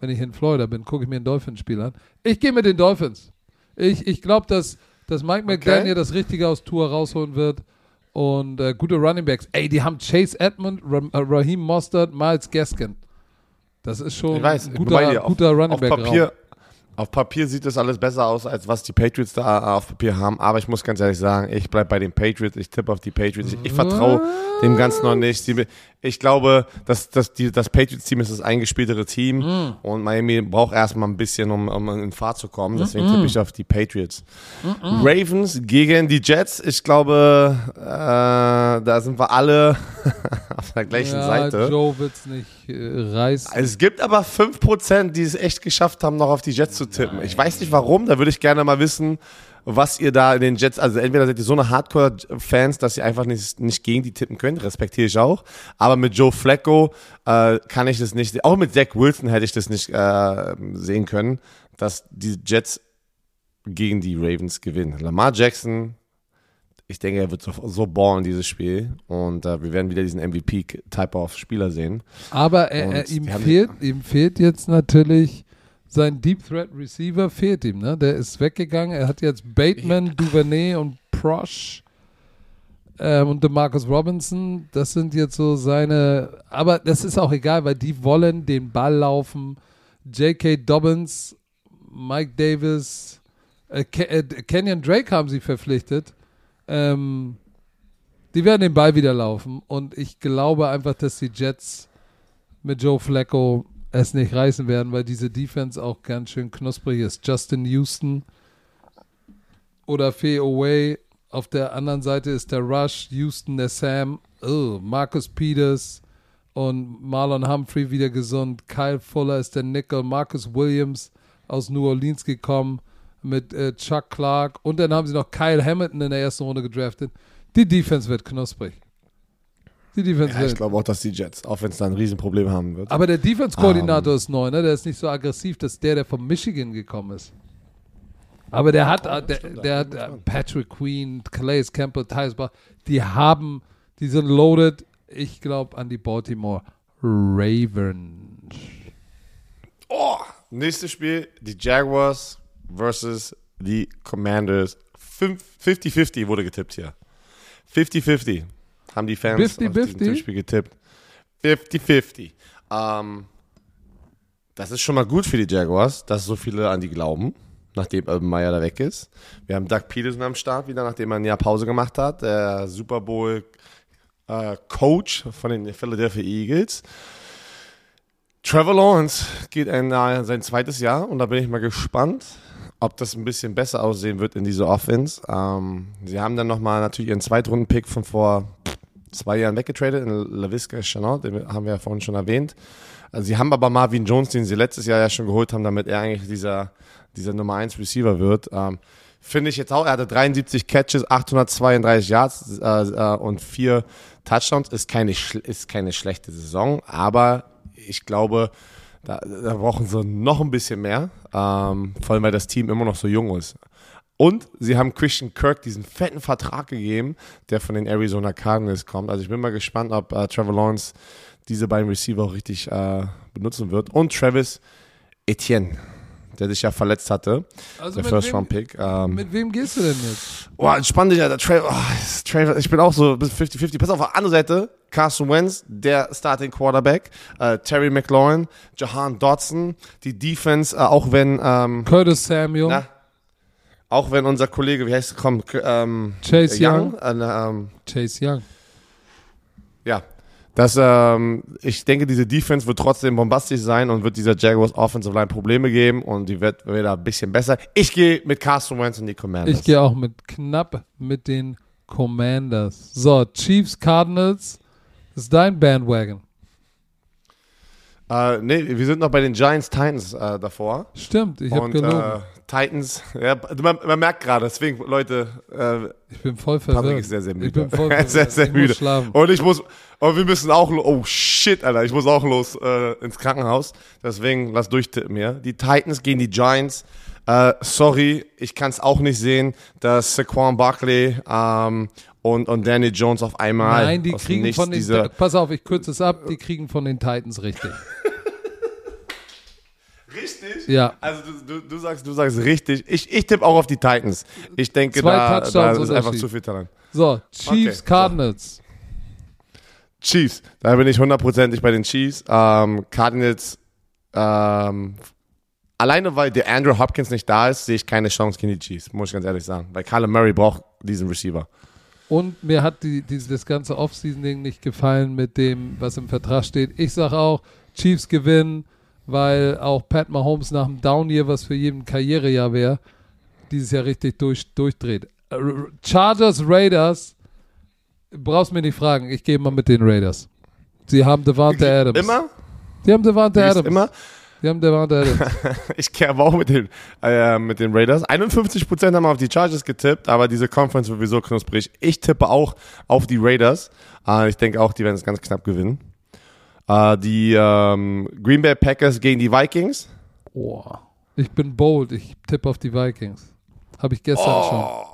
Wenn ich in Florida bin, gucke ich mir ein Dolphins-Spiel an. Ich gehe mit den Dolphins. Ich, ich glaube, dass, dass Mike McDaniel das Richtige aus Tour rausholen wird. Und äh, gute Running Backs. Ey, die haben Chase Edmond, Ra äh, Raheem Mostert, Miles Gaskin. Das ist schon weiß, ein guter. Auf- guter Running auf Back. Papier, auf Papier sieht das alles besser aus, als was die Patriots da äh, auf Papier haben. Aber ich muss ganz ehrlich sagen, ich bleibe bei den Patriots. Ich tippe auf die Patriots. Ich, ich vertraue dem Ganzen noch nicht. Die- Ich glaube, dass, dass die, das Patriots-Team ist das eingespieltere Team. Mm. Und Miami braucht erstmal ein bisschen, um, um in Fahrt zu kommen. Deswegen Mm, tippe ich auf die Patriots. Ravens gegen die Jets. Ich glaube, äh, da sind wir alle auf der gleichen ja, Seite. Joe wird es nicht äh, reißen. Es gibt aber 5%, die es echt geschafft haben, noch auf die Jets zu tippen. Ich weiß nicht warum, da würde ich gerne mal wissen, was ihr da in den Jets, also entweder seid ihr so eine Hardcore-Fans, dass ihr einfach nicht, nicht gegen die tippen könnt, respektiere ich auch. Aber mit Joe Flacco äh, kann ich das nicht, auch mit Zach Wilson hätte ich das nicht äh, sehen können, dass die Jets gegen die Ravens gewinnen. Lamar Jackson, ich denke, er wird so, so ballen, dieses Spiel. Und äh, wir werden wieder diesen MVP-Type of Spieler sehen. Aber er, Und er, ihm, die haben- fehlt, ihm fehlt jetzt natürlich sein Deep Threat Receiver fehlt ihm, ne? Der ist weggegangen. Er hat jetzt Bateman, Duvernay und Prosh ähm, und DeMarcus Robinson. Das sind jetzt so seine. Aber das ist auch egal, weil die wollen den Ball laufen. J.K. Dobbins, Mike Davis, äh, Ke äh, Kenyon Drake haben sie verpflichtet. Ähm, die werden den Ball wieder laufen. Und ich glaube einfach, dass die Jets mit Joe Flacco es nicht reißen werden, weil diese Defense auch ganz schön knusprig ist. Justin Houston oder Fee Away. Auf der anderen Seite ist der Rush, Houston, der Sam, oh, Marcus Peters und Marlon Humphrey wieder gesund. Kyle Fuller ist der Nickel, Marcus Williams aus New Orleans gekommen mit äh, Chuck Clark und dann haben sie noch Kyle Hamilton in der ersten Runde gedraftet. Die Defense wird knusprig. Die Defense Ja, ich wird. glaube auch, dass die Jets, auch wenn es da ein Riesenproblem haben wird. Aber der Defense-Koordinator Ähm. ist neu, ne? Der ist nicht so aggressiv, dass der, der von Michigan gekommen ist. Aber der hat, äh, der, stimmt, der da hat äh. Patrick Queen, Calais Campbell, Tyus Bach, die haben, die sind loaded. Ich glaube an die Baltimore Ravens. oh, nächstes Spiel, die Jaguars versus die Commanders. Fünf- 50-50 wurde getippt hier. 50-50 haben die Fans 50-50? auf diesem Tippspiel getippt. 50-50. Ähm, das ist schon mal gut für die Jaguars, dass so viele an die glauben. nachdem Urban Meyer da weg ist. Wir haben Doug Peterson am Start wieder, nachdem er ein Jahr Pause gemacht hat. Der Super Bowl äh, Coach von den Philadelphia Eagles. Trevor Lawrence geht in äh, sein zweites Jahr und da bin ich mal gespannt, ob das ein bisschen besser aussehen wird in dieser Offense. Ähm, sie haben dann nochmal natürlich ihren Zweitrunden-Pick von vor zwei Jahren weggetradet in LaVisca Chanel, den haben wir ja vorhin schon erwähnt. Also sie haben aber Marvin Jones, den sie letztes Jahr ja schon geholt haben, damit er eigentlich dieser, dieser Nummer 1 Receiver wird. Ähm, Finde ich jetzt auch, er hatte 73 Catches, 832 Yards äh, äh, und vier Touchdowns. Ist keine, ist keine schlechte Saison, aber ich glaube, da, da brauchen sie noch ein bisschen mehr, ähm, vor allem weil das Team immer noch so jung ist. Und sie haben Christian Kirk diesen fetten Vertrag gegeben, der von den Arizona Cardinals kommt. Also ich bin mal gespannt, ob äh, Trevor Lawrence diese beiden Receiver auch richtig äh, benutzen wird. Und Travis Etienne, der sich ja verletzt hatte. Also der First Round Pick. Ähm, mit wem gehst du denn jetzt? Boah, entspann dich, Alter. Tra oh, Tra ich bin auch so bis 50-50. Pass auf, auf der anderen Seite, Carson Wentz, der Starting Quarterback, äh, Terry McLaurin, Jahan Dodson, die Defense, äh, auch wenn ähm, Curtis Samuel. Na, auch wenn unser Kollege, wie heißt er, komm, ähm, Chase Young. Young äh, ähm, Chase Young. Ja, das, ähm, ich denke, diese Defense wird trotzdem bombastisch sein und wird dieser Jaguars Offensive Line Probleme geben und die wird wieder ein bisschen besser. Ich gehe mit Carson Wentz und die Commanders. Ich gehe auch mit knapp mit den Commanders. So, Chiefs Cardinals ist dein Bandwagon. Äh, nee, wir sind noch bei den Giants Titans äh, davor. Stimmt, ich habe gelogen. Äh, Titans, ja, man, man merkt gerade, deswegen, Leute, äh, ich bin voll verwirrt. Patrick ist sehr, sehr müde. Ich bin voll verwirrt. sehr, sehr ich müde. Schlafen. Und ich muss, und wir müssen auch, oh shit, Alter, ich muss auch los äh, ins Krankenhaus. Deswegen, lass durchtippen hier. Die Titans gegen die Giants. Äh, sorry, ich kann es auch nicht sehen, dass Saquon Barkley ähm, und, und Danny Jones auf einmal. Nein, die kriegen von den. Pass auf, ich kürze es ab, die kriegen von den Titans richtig. Richtig? Ja. Also du, du, du, sagst, du sagst richtig. Ich, ich tippe auch auf die Titans. Ich denke, da, da ist einfach zu viel Talent. So, Chiefs, okay, Cardinals. So. Chiefs, da bin ich hundertprozentig bei den Chiefs. Ähm, Cardinals, ähm, alleine weil der Andrew Hopkins nicht da ist, sehe ich keine Chance gegen die Chiefs, muss ich ganz ehrlich sagen. Weil Kyler Murray braucht diesen Receiver. Und mir hat die, die, das ganze Offseason-Ding nicht gefallen mit dem, was im Vertrag steht. Ich sage auch, Chiefs gewinnen weil auch Pat Mahomes nach dem Down-Year, was für jeden Karrierejahr wäre, dieses Jahr richtig durch, durchdreht. Chargers, Raiders, brauchst mir nicht fragen, ich gehe mal mit den Raiders. Sie haben Devante Adams. Immer? Sie haben Devante Adams. Immer? Sie haben Devante Adams. ich gehe aber auch mit den, äh, mit den Raiders. 51% haben auf die Chargers getippt, aber diese Conference wird sowieso knusprig. Ich tippe auch auf die Raiders. Äh, ich denke auch, die werden es ganz knapp gewinnen. Äh, die ähm, Green Bay Packers gegen die Vikings. Boah. Ich bin bold. Ich tippe auf die Vikings. Habe ich gestern oh. schon.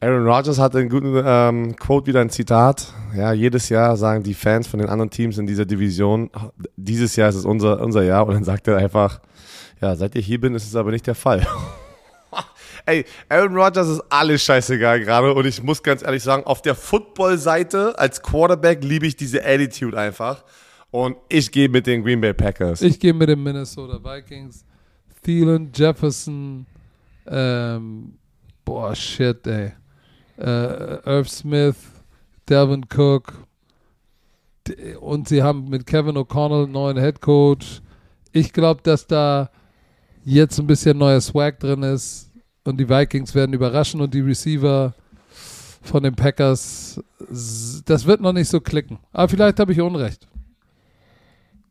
Aaron Rodgers hatte einen guten ähm, Quote, wieder ein Zitat. Ja, jedes Jahr sagen die Fans von den anderen Teams in dieser Division, dieses Jahr ist es unser, unser Jahr. Und dann sagt er einfach, ja, seit ich hier bin, ist es aber nicht der Fall. Ey, Aaron Rodgers ist alles scheißegal gerade und ich muss ganz ehrlich sagen, auf der Football-Seite als Quarterback liebe ich diese Attitude einfach. Und ich gehe mit den Green Bay Packers. Ich gehe mit den Minnesota Vikings. Thielen, Jefferson, ähm, boah, shit, ey. Äh, Irv Smith, Devin Cook. Und sie haben mit Kevin O'Connell einen neuen Head Coach. Ich glaube, dass da jetzt ein bisschen neuer Swag drin ist und die Vikings werden überraschen und die Receiver von den Packers, das wird noch nicht so klicken. Aber vielleicht habe ich Unrecht.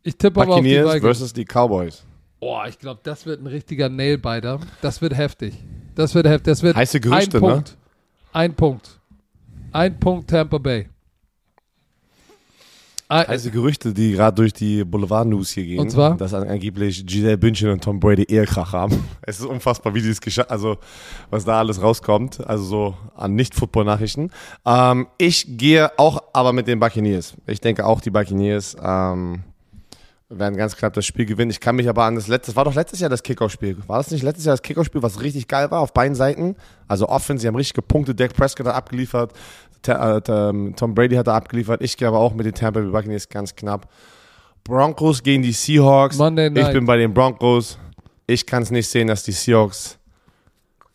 Ich tippe aber auf die Vikings. versus die Cowboys. Boah, ich glaube, das wird ein richtiger Nailbiter. Das wird heftig. Das wird heftig. Das wird Heiße Gerüchte, ein ne? Punkt. Ein Punkt. Ein Punkt Tampa Bay. Ah, heiße Gerüchte, die gerade durch die Boulevard-News hier gehen. Und zwar? Dass angeblich Giselle Bündchen und Tom Brady Ehekrach haben. Es ist unfassbar, wie die es geschafft also was da alles rauskommt. Also so an Nicht-Football-Nachrichten. Ähm, ich gehe auch aber mit den Buccaneers. Ich denke auch, die Buccaneers ähm, werden ganz knapp das Spiel gewinnen. Ich kann mich aber an das letzte, das war doch letztes Jahr das Kickoff-Spiel. War das nicht letztes Jahr das Kickoff-Spiel, was richtig geil war auf beiden Seiten? Also Offense, sie haben richtig gepunktet, Dak Prescott hat abgeliefert. Äh, Tom Brady hat da abgeliefert. Ich gehe aber auch mit den Tampa Bay Buccaneers ganz knapp. Broncos gegen die Seahawks. Monday Ich Night. bin bei den Broncos. Ich kann es nicht sehen, dass die Seahawks.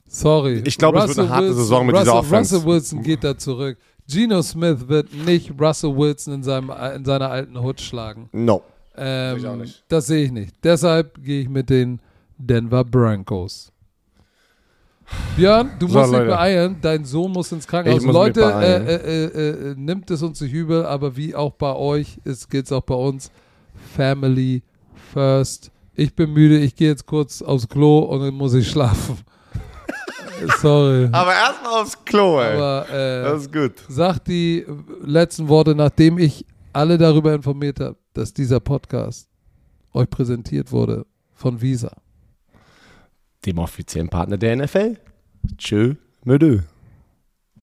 Sorry. Ich glaube, es wird eine harte Saison mit dieser Russell, Offense. Russell Wilson geht da zurück. Geno Smith wird nicht Russell Wilson in, seinem, in seiner alten Hut schlagen. No. Ähm, ich. Das sehe ich nicht. Deshalb gehe ich mit den Denver Broncos. Björn, du So, musst dich Leute. beeilen. Dein Sohn muss ins Krankenhaus. Muss Leute, äh, äh, äh, äh, nimmt es uns nicht übel, aber wie auch bei euch gilt es auch bei uns. Family first. Ich bin müde, ich gehe jetzt kurz aufs Klo und dann muss ich schlafen. Sorry. Aber erstmal aufs Klo, ey. Aber äh, das ist gut. sag die letzten Worte, nachdem ich alle darüber informiert habe, dass dieser Podcast euch präsentiert wurde von Visa. Dem offiziellen Partner der NFL. Tschö, Mödö.